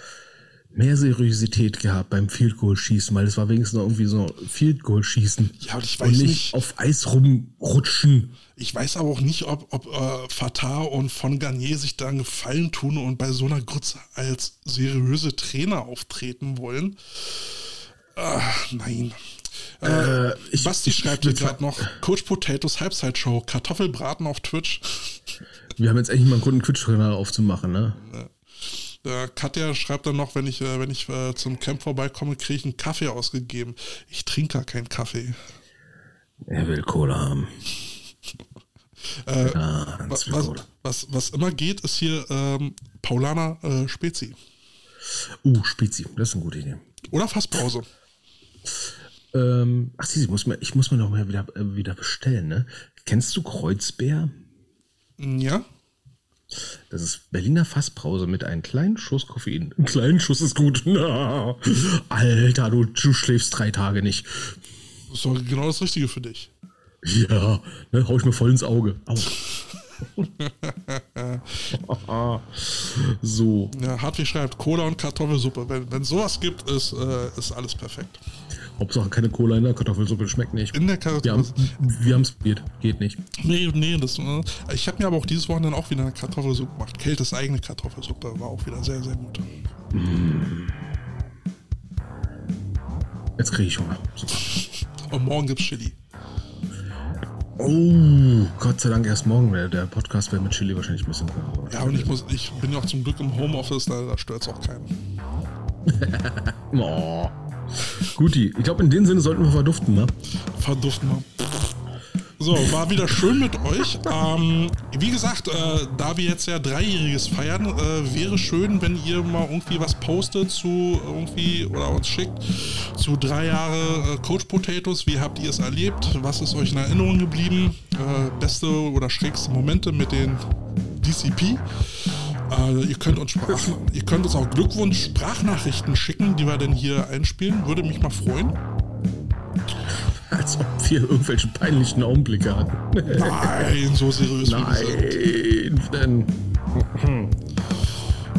Mehr Seriosität gehabt beim Field Goal Schießen, weil es war wenigstens noch irgendwie so Field Goal Schießen. Ja, und ich weiß und nicht, nicht- auf Eis rumrutschen. Ich weiß aber auch nicht, ob, ob äh, Fatah und von Garnier sich da einen Gefallen tun und bei so einer Grütze als seriöse Trainer auftreten wollen. Ah, nein. Äh, ich- Basti schreibt hier gerade noch: Coach Potatoes Halbzeitshow, Kartoffelbraten auf Twitch. Wir haben jetzt endlich mal einen einen Twitch-Kanal aufzumachen, ne? Äh, Katja schreibt dann noch, wenn ich, äh, wenn ich äh, zum Camp vorbeikomme, kriege ich einen Kaffee ausgegeben. Ich trinke gar keinen Kaffee. Er will Cola haben. Äh, Ganz was, was, was, was immer geht, ist hier ähm, Paulana äh, Spezi. Uh, Spezi, das ist eine gute Idee. Oder Fasspause. Ähm, ach, sie, ich muss mir, ich muss mir noch mal wieder, äh, wieder bestellen, ne? Kennst du Kreuzbär? Ja? Das ist Berliner Fassbrause mit einem kleinen Schuss Koffein. Ein kleinen Schuss ist gut. Na, Alter, du, du schläfst drei Tage nicht. Das ist doch genau das Richtige für dich. Ja, ne, hau ich mir voll ins Auge. Au. so, Ja, Hartwig schreibt Cola und Kartoffelsuppe. Wenn, wenn sowas gibt, ist, äh, ist alles perfekt. Hauptsache keine Cola in der Kartoffelsuppe, schmeckt nicht. In der Wir haben Kartoffelsuppe. wir haben's probiert, geht nicht. Nee, nee, das, äh, ich habe mir aber auch dieses Wochenende auch wieder eine Kartoffelsuppe gemacht. Keltes eigene Kartoffelsuppe war auch wieder sehr, sehr gut. Jetzt kriege ich Hunger. Super. Und morgen gibt's Chili. Oh, Gott sei Dank erst morgen. Der, der Podcast wird mit Chili wahrscheinlich ein bisschen. Ja, und ich, muss, ich bin ja auch zum Glück im Homeoffice, da, da stört's auch keinen. Oh. Guti, ich glaube, in dem Sinne sollten wir verduften, ne? Verduften wir. So, war wieder schön mit euch. Ähm, wie gesagt, äh, da wir jetzt ja Dreijähriges feiern, äh, wäre schön, wenn ihr mal irgendwie was postet zu irgendwie oder uns schickt zu drei Jahre äh, Coach Potatoes. Wie habt ihr es erlebt? Was ist euch in Erinnerung geblieben? Äh, beste oder schrägste Momente mit den DCP? Äh, ihr, könnt uns Sprach ihr könnt uns auch Glückwunsch-Sprachnachrichten schicken, die wir dann hier einspielen. Würde mich mal freuen. Als ob wir irgendwelche peinlichen Augenblicke hatten. Nein, so seriös wie. Nein, denn.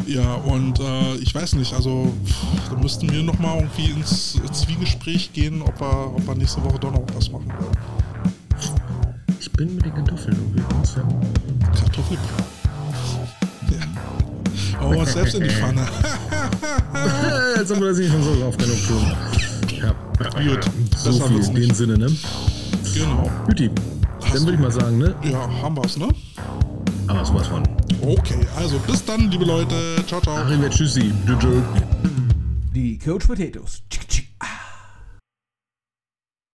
Ja, und äh, ich weiß nicht, also da müssten wir nochmal irgendwie ins Zwiegespräch gehen, ob wir, ob wir nächste Woche doch noch was machen wollen. Ich bin mit den Kartoffeln übrigens. Ja. Kartoffelbrei. Ja. Oh, uns selbst in die Pfanne. Jetzt haben wir das nicht schon so drauf genug tun. Ja. Gut, So besser viel in dem. Sinne, ne? genau. Guti. Dann würde ich mal sagen, ne? Ja, haben wir's, ne? Aber sowas von. Okay, also bis dann, liebe Leute. Ciao, ciao. Arrivederci. Tschüssi. Tschüss. Die Coach Potatoes.